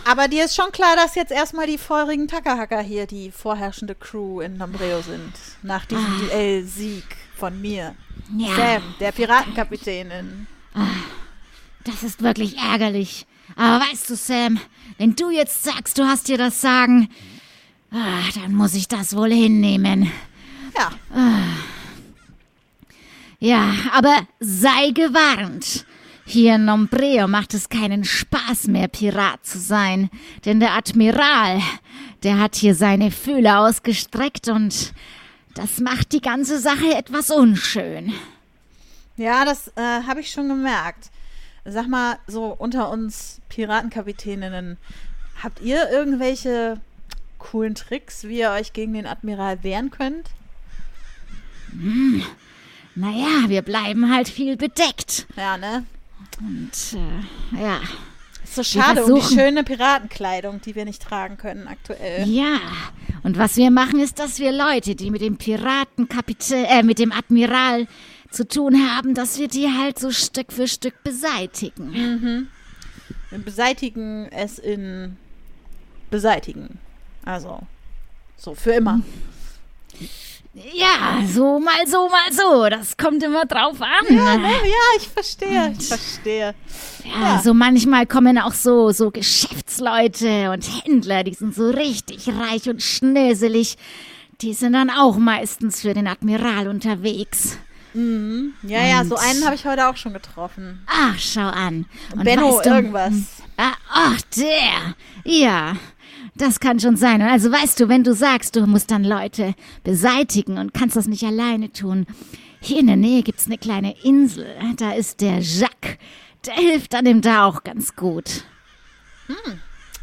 [SPEAKER 3] Aber dir ist schon klar, dass jetzt erstmal die feurigen Tackerhacker hier die vorherrschende Crew in Nombreo sind. Nach diesem Duell-Sieg von mir.
[SPEAKER 7] Ja.
[SPEAKER 3] Sam, der Piratenkapitänin.
[SPEAKER 7] Das ist wirklich ärgerlich. Aber weißt du, Sam, wenn du jetzt sagst, du hast dir das Sagen, ah, dann muss ich das wohl hinnehmen.
[SPEAKER 3] Ja,
[SPEAKER 7] Ja, aber sei gewarnt. Hier in Nombreo macht es keinen Spaß mehr, Pirat zu sein. Denn der Admiral, der hat hier seine Fühler ausgestreckt und das macht die ganze Sache etwas unschön.
[SPEAKER 3] ja, das äh, habe ich schon gemerkt. Sag mal, so unter uns Piratenkapitäninnen, habt ihr irgendwelche coolen Tricks, wie ihr euch gegen den Admiral wehren könnt?
[SPEAKER 7] Naja, wir bleiben halt viel bedeckt.
[SPEAKER 3] Ja, ne?
[SPEAKER 7] Und äh, ja.
[SPEAKER 3] Ist so schade um die schöne Piratenkleidung, die wir nicht tragen können aktuell.
[SPEAKER 7] Ja, und was wir machen, ist, dass wir Leute, die mit dem Piratenkapitän, äh, mit dem Admiral zu tun haben, dass wir die halt so Stück für Stück beseitigen.
[SPEAKER 3] Wir beseitigen es in beseitigen. Also, so für immer.
[SPEAKER 7] Ja, so mal so, mal so. Das kommt immer drauf an.
[SPEAKER 3] Ja, ne? ja, ich verstehe. Ich verstehe.
[SPEAKER 7] Ja,
[SPEAKER 3] Ja.
[SPEAKER 7] so manchmal kommen auch so, so Geschäftsleute und Händler, die sind so richtig reich und schnöselig. Die sind dann auch meistens für den Admiral unterwegs.
[SPEAKER 3] Ja, ja, so
[SPEAKER 7] Und-
[SPEAKER 3] einen habe ich heute auch schon getroffen.
[SPEAKER 7] Ach, schau an. Und
[SPEAKER 3] Benno
[SPEAKER 7] weißt du,
[SPEAKER 3] irgendwas.
[SPEAKER 7] Ah, ach, der. Ja, das kann schon sein. Also weißt du, wenn du sagst, du musst dann Leute beseitigen und kannst das nicht alleine tun. Hier in der Nähe gibt's eine kleine Insel. Da ist der Jacques. Der hilft einem da auch ganz gut.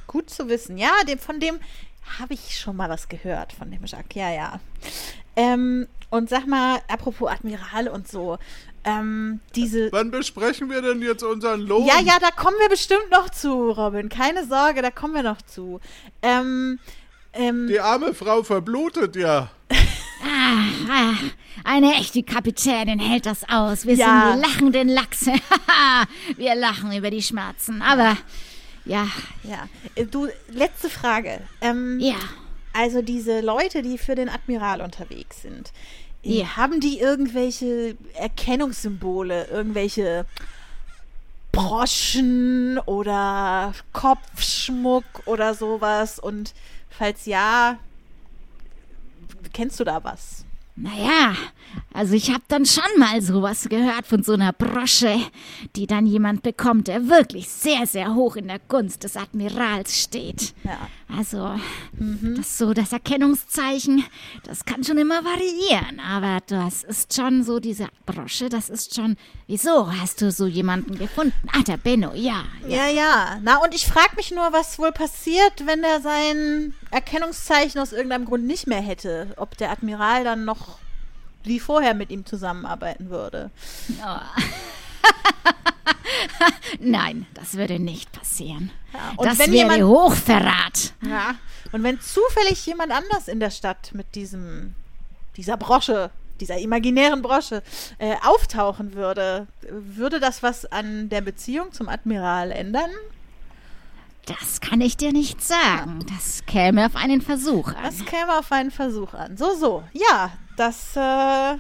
[SPEAKER 3] Gut zu wissen. Ja, dem, von dem habe ich schon mal was gehört, von dem Jacques. Ja, ja. Ähm, und sag mal, apropos Admiral und so, ähm, diese.
[SPEAKER 2] Wann besprechen wir denn jetzt unseren Lohn?
[SPEAKER 3] Ja, ja, da kommen wir bestimmt noch zu, Robin. Keine Sorge, da kommen wir noch zu. Ähm, Ähm,
[SPEAKER 2] Die arme Frau verblutet ja.
[SPEAKER 7] Ah, eine echte Kapitänin hält das aus. Wir
[SPEAKER 3] Ja.
[SPEAKER 7] sind die lachenden Lachse. Wir lachen über die Schmerzen. Aber ja,
[SPEAKER 3] ja. Äh, Du, letzte Frage. Ähm,
[SPEAKER 7] ja.
[SPEAKER 3] Also diese Leute, die für den Admiral unterwegs sind,
[SPEAKER 7] Ja.
[SPEAKER 3] haben die irgendwelche Erkennungssymbole, irgendwelche Broschen oder Kopfschmuck oder sowas? Und falls ja, kennst du da was?
[SPEAKER 7] Naja, also ich habe dann schon mal sowas gehört von so einer Brosche, die dann jemand bekommt, der wirklich sehr, sehr hoch in der Gunst des Admirals steht.
[SPEAKER 3] Ja.
[SPEAKER 7] Also, das so das Erkennungszeichen, das kann schon immer variieren, aber das ist schon so diese Brosche, das ist schon. Wieso hast du so jemanden gefunden? Ah, der Benno, ja.
[SPEAKER 3] Ja, ja. Na, und ich frage mich nur, was wohl passiert, wenn er sein Erkennungszeichen aus irgendeinem Grund nicht mehr hätte. Ob der Admiral dann noch wie vorher mit ihm zusammenarbeiten würde.
[SPEAKER 7] Nein, das würde nicht passieren.
[SPEAKER 3] und
[SPEAKER 7] das
[SPEAKER 3] wenn
[SPEAKER 7] wäre
[SPEAKER 3] jemand-
[SPEAKER 7] Hochverrat.
[SPEAKER 3] Ja. Und wenn zufällig jemand anders in der Stadt mit diesem, dieser Brosche, dieser imaginären Brosche, äh, auftauchen würde, würde das was an der Beziehung zum Admiral ändern?
[SPEAKER 7] Das kann ich dir nicht sagen. Das käme auf einen Versuch an.
[SPEAKER 3] Das käme auf einen Versuch an. So, so. Ja, das äh,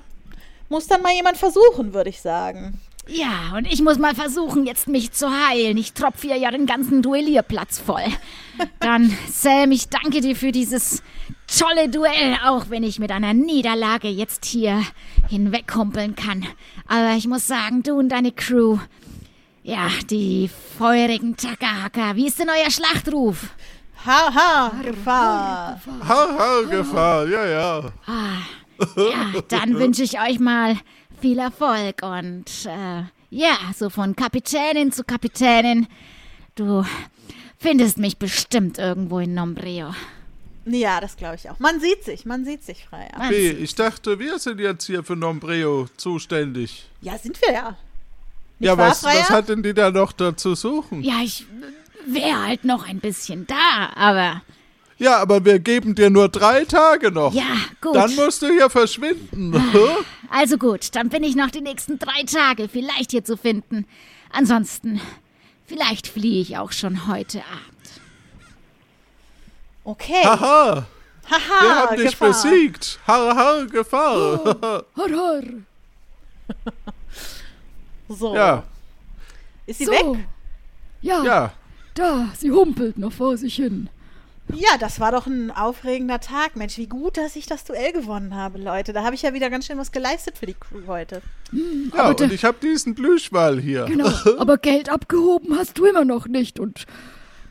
[SPEAKER 3] muss dann mal jemand versuchen, würde ich sagen.
[SPEAKER 7] Ja, und ich muss mal versuchen, jetzt mich zu heilen. Ich tropfe hier ja den ganzen Duellierplatz voll. Dann, Sam, ich danke dir für dieses tolle Duell, auch wenn ich mit einer Niederlage jetzt hier hinweghumpeln kann. Aber ich muss sagen, du und deine Crew, ja, die feurigen Takahaka, wie ist denn euer Schlachtruf?
[SPEAKER 3] Haha, Gefahr.
[SPEAKER 2] Ha, ha, Gefahr, ja, ja.
[SPEAKER 7] Ja, dann wünsche ich euch mal viel Erfolg und äh, ja, so von Kapitänin zu Kapitänin. Du findest mich bestimmt irgendwo in Nombreo.
[SPEAKER 3] Ja, das glaube ich auch. Man sieht sich, man sieht sich frei.
[SPEAKER 2] Wie, ich dachte, wir sind jetzt hier für Nombreo zuständig.
[SPEAKER 3] Ja, sind wir ja. Nicht
[SPEAKER 2] ja,
[SPEAKER 3] wahr,
[SPEAKER 2] was,
[SPEAKER 3] Freier?
[SPEAKER 2] was hat denn die da noch dazu suchen?
[SPEAKER 7] Ja, ich wäre halt noch ein bisschen da, aber
[SPEAKER 2] Ja, aber wir geben dir nur drei Tage noch.
[SPEAKER 7] ja, gut.
[SPEAKER 2] Dann musst du hier verschwinden.
[SPEAKER 7] Also gut, dann bin ich noch die nächsten drei Tage vielleicht hier zu finden. Ansonsten, vielleicht fliehe ich auch schon heute Abend.
[SPEAKER 3] Okay.
[SPEAKER 2] Haha,
[SPEAKER 3] Haha,
[SPEAKER 2] wir haben dich
[SPEAKER 3] Gefahr.
[SPEAKER 2] besiegt. Har, Gefahr.
[SPEAKER 7] Har, har.
[SPEAKER 3] So.
[SPEAKER 2] ja,
[SPEAKER 3] Ist sie
[SPEAKER 7] So.
[SPEAKER 3] weg?
[SPEAKER 7] Ja,
[SPEAKER 2] ja.
[SPEAKER 7] da, sie humpelt noch vor sich hin.
[SPEAKER 3] Ja, das war doch ein aufregender Tag. Mensch, wie gut, dass ich das Duell gewonnen habe, Leute. Da habe ich ja wieder ganz schön was geleistet für die Crew heute.
[SPEAKER 2] Ja,
[SPEAKER 7] Aber
[SPEAKER 2] und ich habe diesen Plüschwall hier.
[SPEAKER 7] Genau, aber Geld abgehoben hast du immer noch nicht und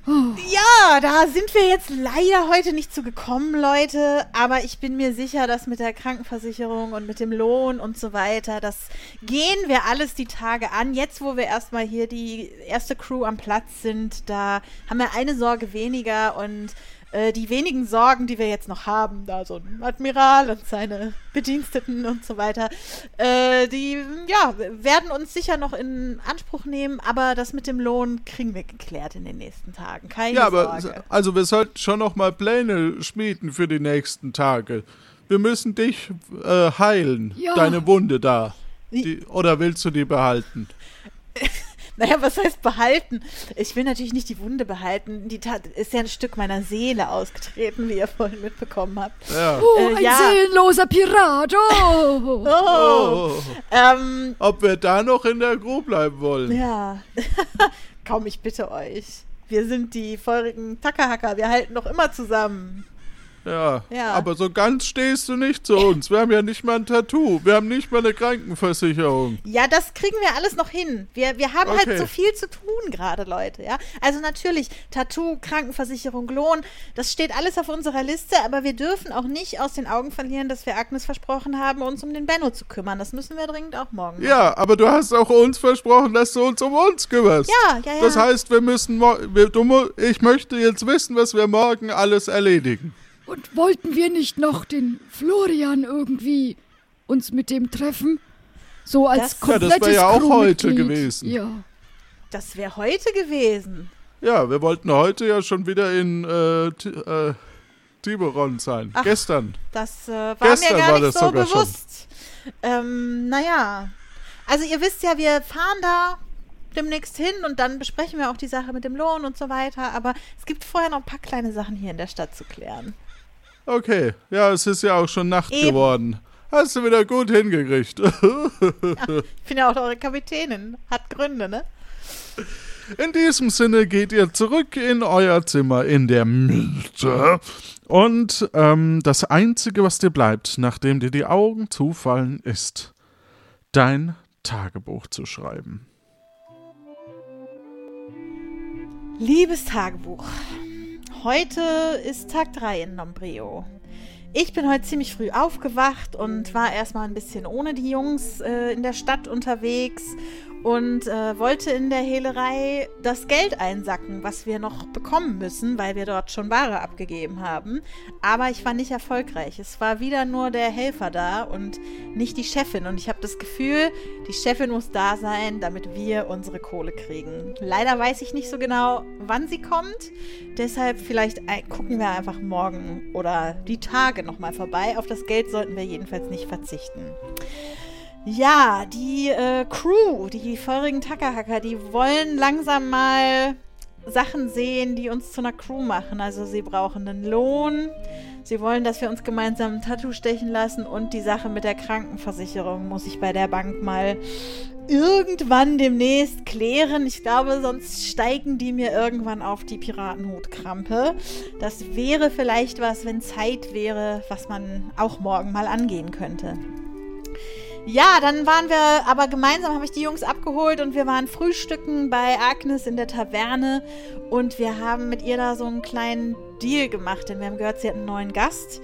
[SPEAKER 3] Ja, da sind wir jetzt leider heute nicht zu gekommen, Leute. Aber ich bin mir sicher, dass mit der Krankenversicherung und mit dem Lohn und so weiter, das gehen wir alles die Tage an. Jetzt, wo wir erstmal hier die erste Crew am Platz sind, da haben wir eine Sorge weniger und äh, die wenigen Sorgen, die wir jetzt noch haben, da so ein Admiral und seine Bediensteten und so weiter, äh, die ja, werden uns sicher noch in Anspruch nehmen, aber das mit dem Lohn kriegen wir geklärt in den nächsten Tagen. Keine
[SPEAKER 2] Ja, aber
[SPEAKER 3] Sorge.
[SPEAKER 2] also wir sollten schon noch mal Pläne schmieden für die nächsten Tage. Wir müssen dich äh, heilen,
[SPEAKER 7] Ja.
[SPEAKER 2] deine Wunde da. Die, oder willst du die behalten?
[SPEAKER 3] Naja, was heißt behalten? Ich will natürlich nicht die Wunde behalten. Die Tat ist ja ein Stück meiner Seele ausgetreten, wie ihr vorhin mitbekommen habt.
[SPEAKER 2] Ja.
[SPEAKER 7] Oh,
[SPEAKER 3] Äh,
[SPEAKER 7] ein
[SPEAKER 3] ja.
[SPEAKER 7] seelenloser Pirat. Oh.
[SPEAKER 3] Oh,
[SPEAKER 2] Oh,
[SPEAKER 3] ähm,
[SPEAKER 2] ob wir da noch in der Crew bleiben wollen?
[SPEAKER 3] ja. Kaum, ich bitte euch. Wir sind die feurigen Takahaka. Wir halten noch immer zusammen.
[SPEAKER 2] Ja.
[SPEAKER 3] Ja.
[SPEAKER 2] Aber so ganz stehst du nicht zu uns. Wir haben ja nicht mal ein Tattoo. Wir haben nicht mal eine Krankenversicherung.
[SPEAKER 3] Ja, das kriegen wir alles noch hin. Wir, wir haben
[SPEAKER 2] Okay.
[SPEAKER 3] halt so viel zu tun gerade, Leute, ja. Also natürlich, Tattoo, Krankenversicherung, Lohn, das steht alles auf unserer Liste, aber wir dürfen auch nicht aus den Augen verlieren, dass wir Agnes versprochen haben, uns um den Benno zu kümmern. Das müssen wir dringend auch morgen machen.
[SPEAKER 2] Ja, aber du hast auch uns versprochen, dass du uns um uns kümmerst.
[SPEAKER 3] Ja, ja, ja.
[SPEAKER 2] Das heißt, wir müssen wir, du, ich möchte jetzt wissen, was wir morgen alles erledigen.
[SPEAKER 7] Und wollten wir nicht noch den Florian irgendwie uns mit dem treffen? So als
[SPEAKER 3] Das- Ja,
[SPEAKER 2] das wär
[SPEAKER 7] komplettes
[SPEAKER 2] ja auch heute gewesen.
[SPEAKER 7] Ja.
[SPEAKER 3] Das wäre heute gewesen.
[SPEAKER 2] Ja, wir wollten heute ja schon wieder in äh, äh, Tiburon sein.
[SPEAKER 3] Ach,
[SPEAKER 2] Gestern.
[SPEAKER 3] Das äh, war
[SPEAKER 2] Gestern
[SPEAKER 3] mir gar
[SPEAKER 2] war
[SPEAKER 3] nicht so
[SPEAKER 2] schon.
[SPEAKER 3] bewusst. Ähm, naja. Also ihr wisst ja, wir fahren da demnächst hin und dann besprechen wir auch die Sache mit dem Lohn und so weiter. Aber es gibt vorher noch ein paar kleine Sachen hier in der Stadt zu klären.
[SPEAKER 2] Okay, ja, es ist ja auch schon Nacht
[SPEAKER 3] Eben.
[SPEAKER 2] geworden. Hast du wieder gut hingekriegt.
[SPEAKER 3] Ich bin ja auch eure Kapitänin. Hat Gründe, ne?
[SPEAKER 2] In diesem Sinne geht ihr zurück in euer Zimmer in der Mitte. Und ähm, das Einzige, was dir bleibt, nachdem dir die Augen zufallen, ist dein Tagebuch zu schreiben.
[SPEAKER 3] Liebes Tagebuch, heute ist Tag 3 in Nombreo. Ich bin heute ziemlich früh aufgewacht und war erstmal ein bisschen ohne die Jungs äh, in der Stadt unterwegs und äh, wollte in der Hehlerei das Geld einsacken, was wir noch bekommen müssen, weil wir dort schon Ware abgegeben haben. Aber ich war nicht erfolgreich. Es war wieder nur der Helfer da und nicht die Chefin. Und ich habe das Gefühl, die Chefin muss da sein, damit wir unsere Kohle kriegen. Leider weiß ich nicht so genau, wann sie kommt. Deshalb vielleicht ein- gucken wir einfach morgen oder die Tage nochmal vorbei. Auf das Geld sollten wir jedenfalls nicht verzichten. Ja, die äh, Crew, die feurigen Tackerhacker, die wollen langsam mal Sachen sehen, die uns zu einer Crew machen. Also sie brauchen einen Lohn, sie wollen, dass wir uns gemeinsam ein Tattoo stechen lassen und die Sache mit der Krankenversicherung muss ich bei der Bank mal irgendwann demnächst klären. Ich glaube, sonst steigen die mir irgendwann auf die Piratenhutkrampe. Das wäre vielleicht was, wenn Zeit wäre, was man auch morgen mal angehen könnte. Ja, dann waren wir aber gemeinsam, habe ich die Jungs abgeholt und wir waren frühstücken bei Agnes in der Taverne und wir haben mit ihr da so einen kleinen Deal gemacht, denn wir haben gehört, sie hat einen neuen Gast,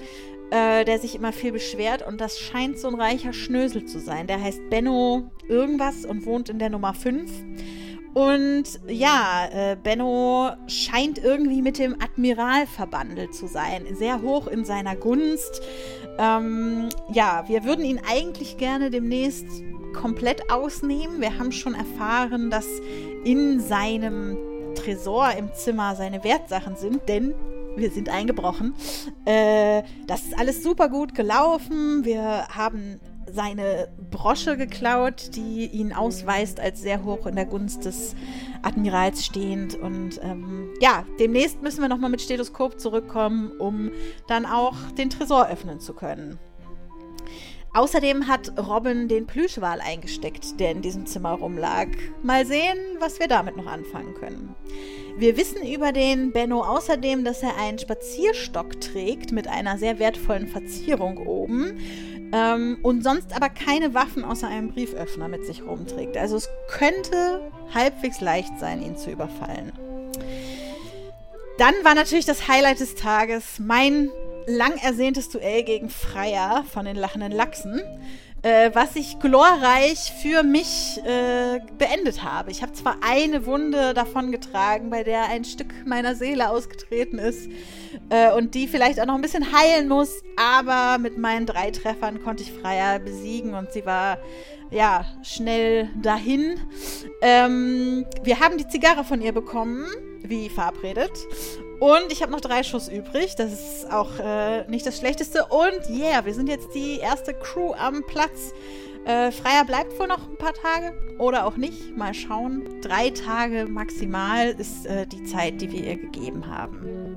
[SPEAKER 3] äh, der sich immer viel beschwert und das scheint so ein reicher Schnösel zu sein. Der heißt Benno irgendwas und wohnt in der Nummer 5. Und ja, äh, Benno scheint irgendwie mit dem Admiral verbandelt zu sein, sehr hoch in seiner Gunst. Ähm, ja, wir würden ihn eigentlich gerne demnächst komplett ausnehmen. Wir haben schon erfahren, dass in seinem Tresor im Zimmer seine Wertsachen sind, denn wir sind eingebrochen. Äh, das ist alles super gut gelaufen. Wir haben seine Brosche geklaut, die ihn ausweist als sehr hoch in der Gunst des Admirals stehend. Und ähm, ja, demnächst müssen wir nochmal mit Stethoskop zurückkommen, um dann auch den Tresor öffnen zu können. Außerdem hat Robin den Plüschwal eingesteckt, der in diesem Zimmer rumlag. Mal sehen, was wir damit noch anfangen können. Wir wissen über den Benno außerdem, dass er einen Spazierstock trägt mit einer sehr wertvollen Verzierung oben ähm, und sonst aber keine Waffen außer einem Brieföffner mit sich rumträgt. Also es könnte halbwegs leicht sein, ihn zu überfallen. Dann war natürlich das Highlight des Tages mein lang ersehntes Duell gegen Freier von den lachenden Lachsen, äh, was ich glorreich für mich äh, beendet habe. Ich habe zwar eine Wunde davon getragen, bei der ein Stück meiner Seele ausgetreten ist äh, und die vielleicht auch noch ein bisschen heilen muss, aber mit meinen drei Treffern konnte ich Freier besiegen und sie war ja schnell dahin. Ähm, wir haben die Zigarre von ihr bekommen, wie verabredet. Und ich habe noch drei Schuss übrig. Das ist auch äh, nicht das Schlechteste. Und yeah, wir sind jetzt die erste Crew am Platz. Äh, Freier bleibt wohl noch ein paar Tage oder auch nicht. Mal schauen. Drei Tage maximal ist äh, die Zeit, die wir ihr gegeben haben.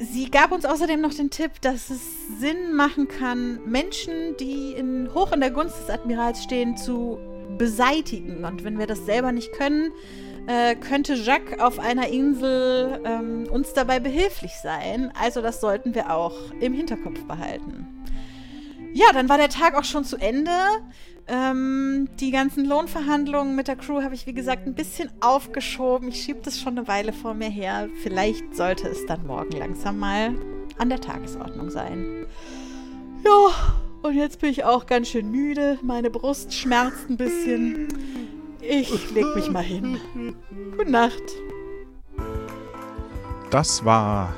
[SPEAKER 3] Sie gab uns außerdem noch den Tipp, dass es Sinn machen kann, Menschen, die in, hoch in der Gunst des Admirals stehen, zu beseitigen. Und wenn wir das selber nicht können, äh, könnte Jacques auf einer Insel ähm, uns dabei behilflich sein. Also das sollten wir auch im Hinterkopf behalten. Ja, dann war der Tag auch schon zu Ende. Ähm, die ganzen Lohnverhandlungen mit der Crew habe ich, wie gesagt, ein bisschen aufgeschoben. Ich schiebe das schon eine Weile vor mir her. Vielleicht sollte es dann morgen langsam mal an der Tagesordnung sein. Ja, und jetzt bin ich auch ganz schön müde. Meine Brust schmerzt ein bisschen. Ich leg mich mal hin. Gute Nacht.
[SPEAKER 2] Das war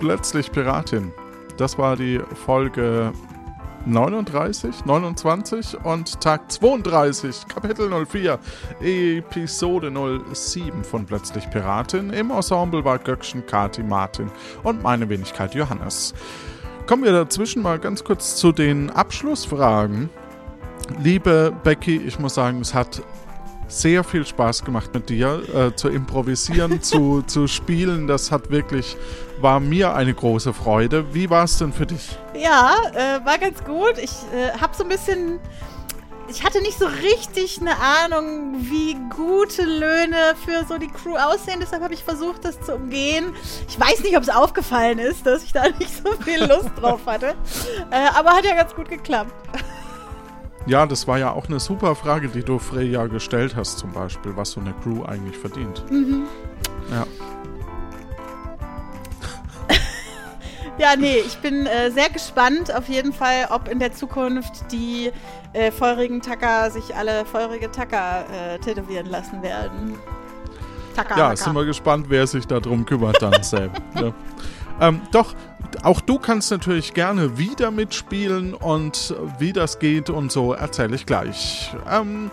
[SPEAKER 2] plötzlich Piratin. Das war die Folge 39, 29 und Tag 32, Kapitel 04, Episode 07 von Plötzlich Piratin. Im Ensemble war Göckchen, Kati, Martin und meine Wenigkeit Johannes. Kommen wir dazwischen mal ganz kurz zu den Abschlussfragen. Liebe Becky, ich muss sagen, es hat sehr viel Spaß gemacht mit dir äh, zu improvisieren, zu, zu spielen. Das hat wirklich, war mir eine große Freude. Wie war es denn für dich?
[SPEAKER 3] Ja, äh, war ganz gut. Ich äh, habe so ein bisschen. Ich hatte nicht so richtig eine Ahnung, wie gute Löhne für so die Crew aussehen. Deshalb habe ich versucht, das zu umgehen. Ich weiß nicht, ob es aufgefallen ist, dass ich da nicht so viel Lust drauf hatte. Äh, aber hat ja ganz gut geklappt.
[SPEAKER 2] Ja, das war ja auch eine super Frage, die du Freya gestellt hast, zum Beispiel, was so eine Crew eigentlich verdient.
[SPEAKER 3] Mhm.
[SPEAKER 2] Ja.
[SPEAKER 3] Ja, nee, ich bin äh, sehr gespannt auf jeden Fall, ob in der Zukunft die äh, feurigen Tacker sich alle feurige Tacker äh, tätowieren lassen werden. Tacker,
[SPEAKER 2] Ja,
[SPEAKER 3] Hacker.
[SPEAKER 2] sind wir gespannt, wer sich darum kümmert dann, Sam. ja. ähm, doch, auch du kannst natürlich gerne wieder mitspielen und wie das geht und so erzähle ich gleich. Ähm,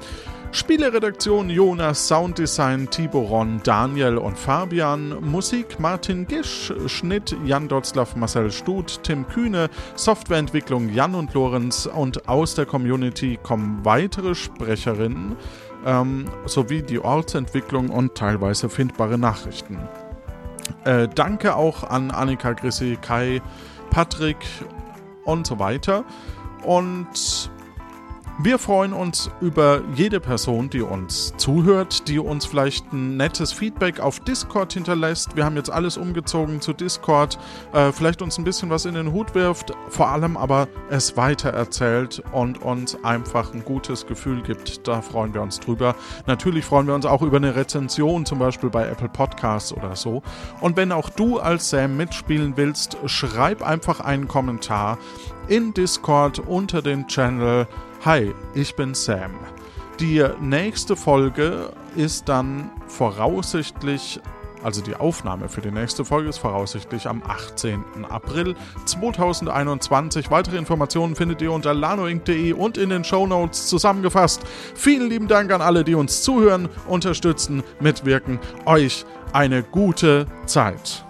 [SPEAKER 2] Spieleredaktion Jonas, Sounddesign Tiboron, Daniel und Fabian, Musik Martin Gisch, Schnitt Jan Dotzlaff, Marcel Stut, Tim Kühne, Softwareentwicklung Jan und Lorenz und aus der Community kommen weitere Sprecherinnen ähm, sowie die Ortsentwicklung und teilweise findbare Nachrichten. Äh, danke auch an Annika Grissi, Kai, Patrick und so weiter. Und wir freuen uns über jede Person, die uns zuhört, die uns vielleicht ein nettes Feedback auf Discord hinterlässt. Wir haben jetzt alles umgezogen zu Discord. Äh, vielleicht uns ein bisschen was in den Hut wirft, vor allem aber es weitererzählt und uns einfach ein gutes Gefühl gibt. Da freuen wir uns drüber. Natürlich freuen wir uns auch über eine Rezension, zum Beispiel bei Apple Podcasts oder so. Und wenn auch du als Sam mitspielen willst, schreib einfach einen Kommentar in Discord unter dem Channel Hi, ich bin Sam. Die nächste Folge ist dann voraussichtlich, also die Aufnahme für die nächste Folge ist voraussichtlich am 18. April 2021. Weitere Informationen findet ihr unter lanoinc.de und in den Shownotes zusammengefasst. Vielen lieben Dank an alle, die uns zuhören, unterstützen, mitwirken. Euch eine gute Zeit.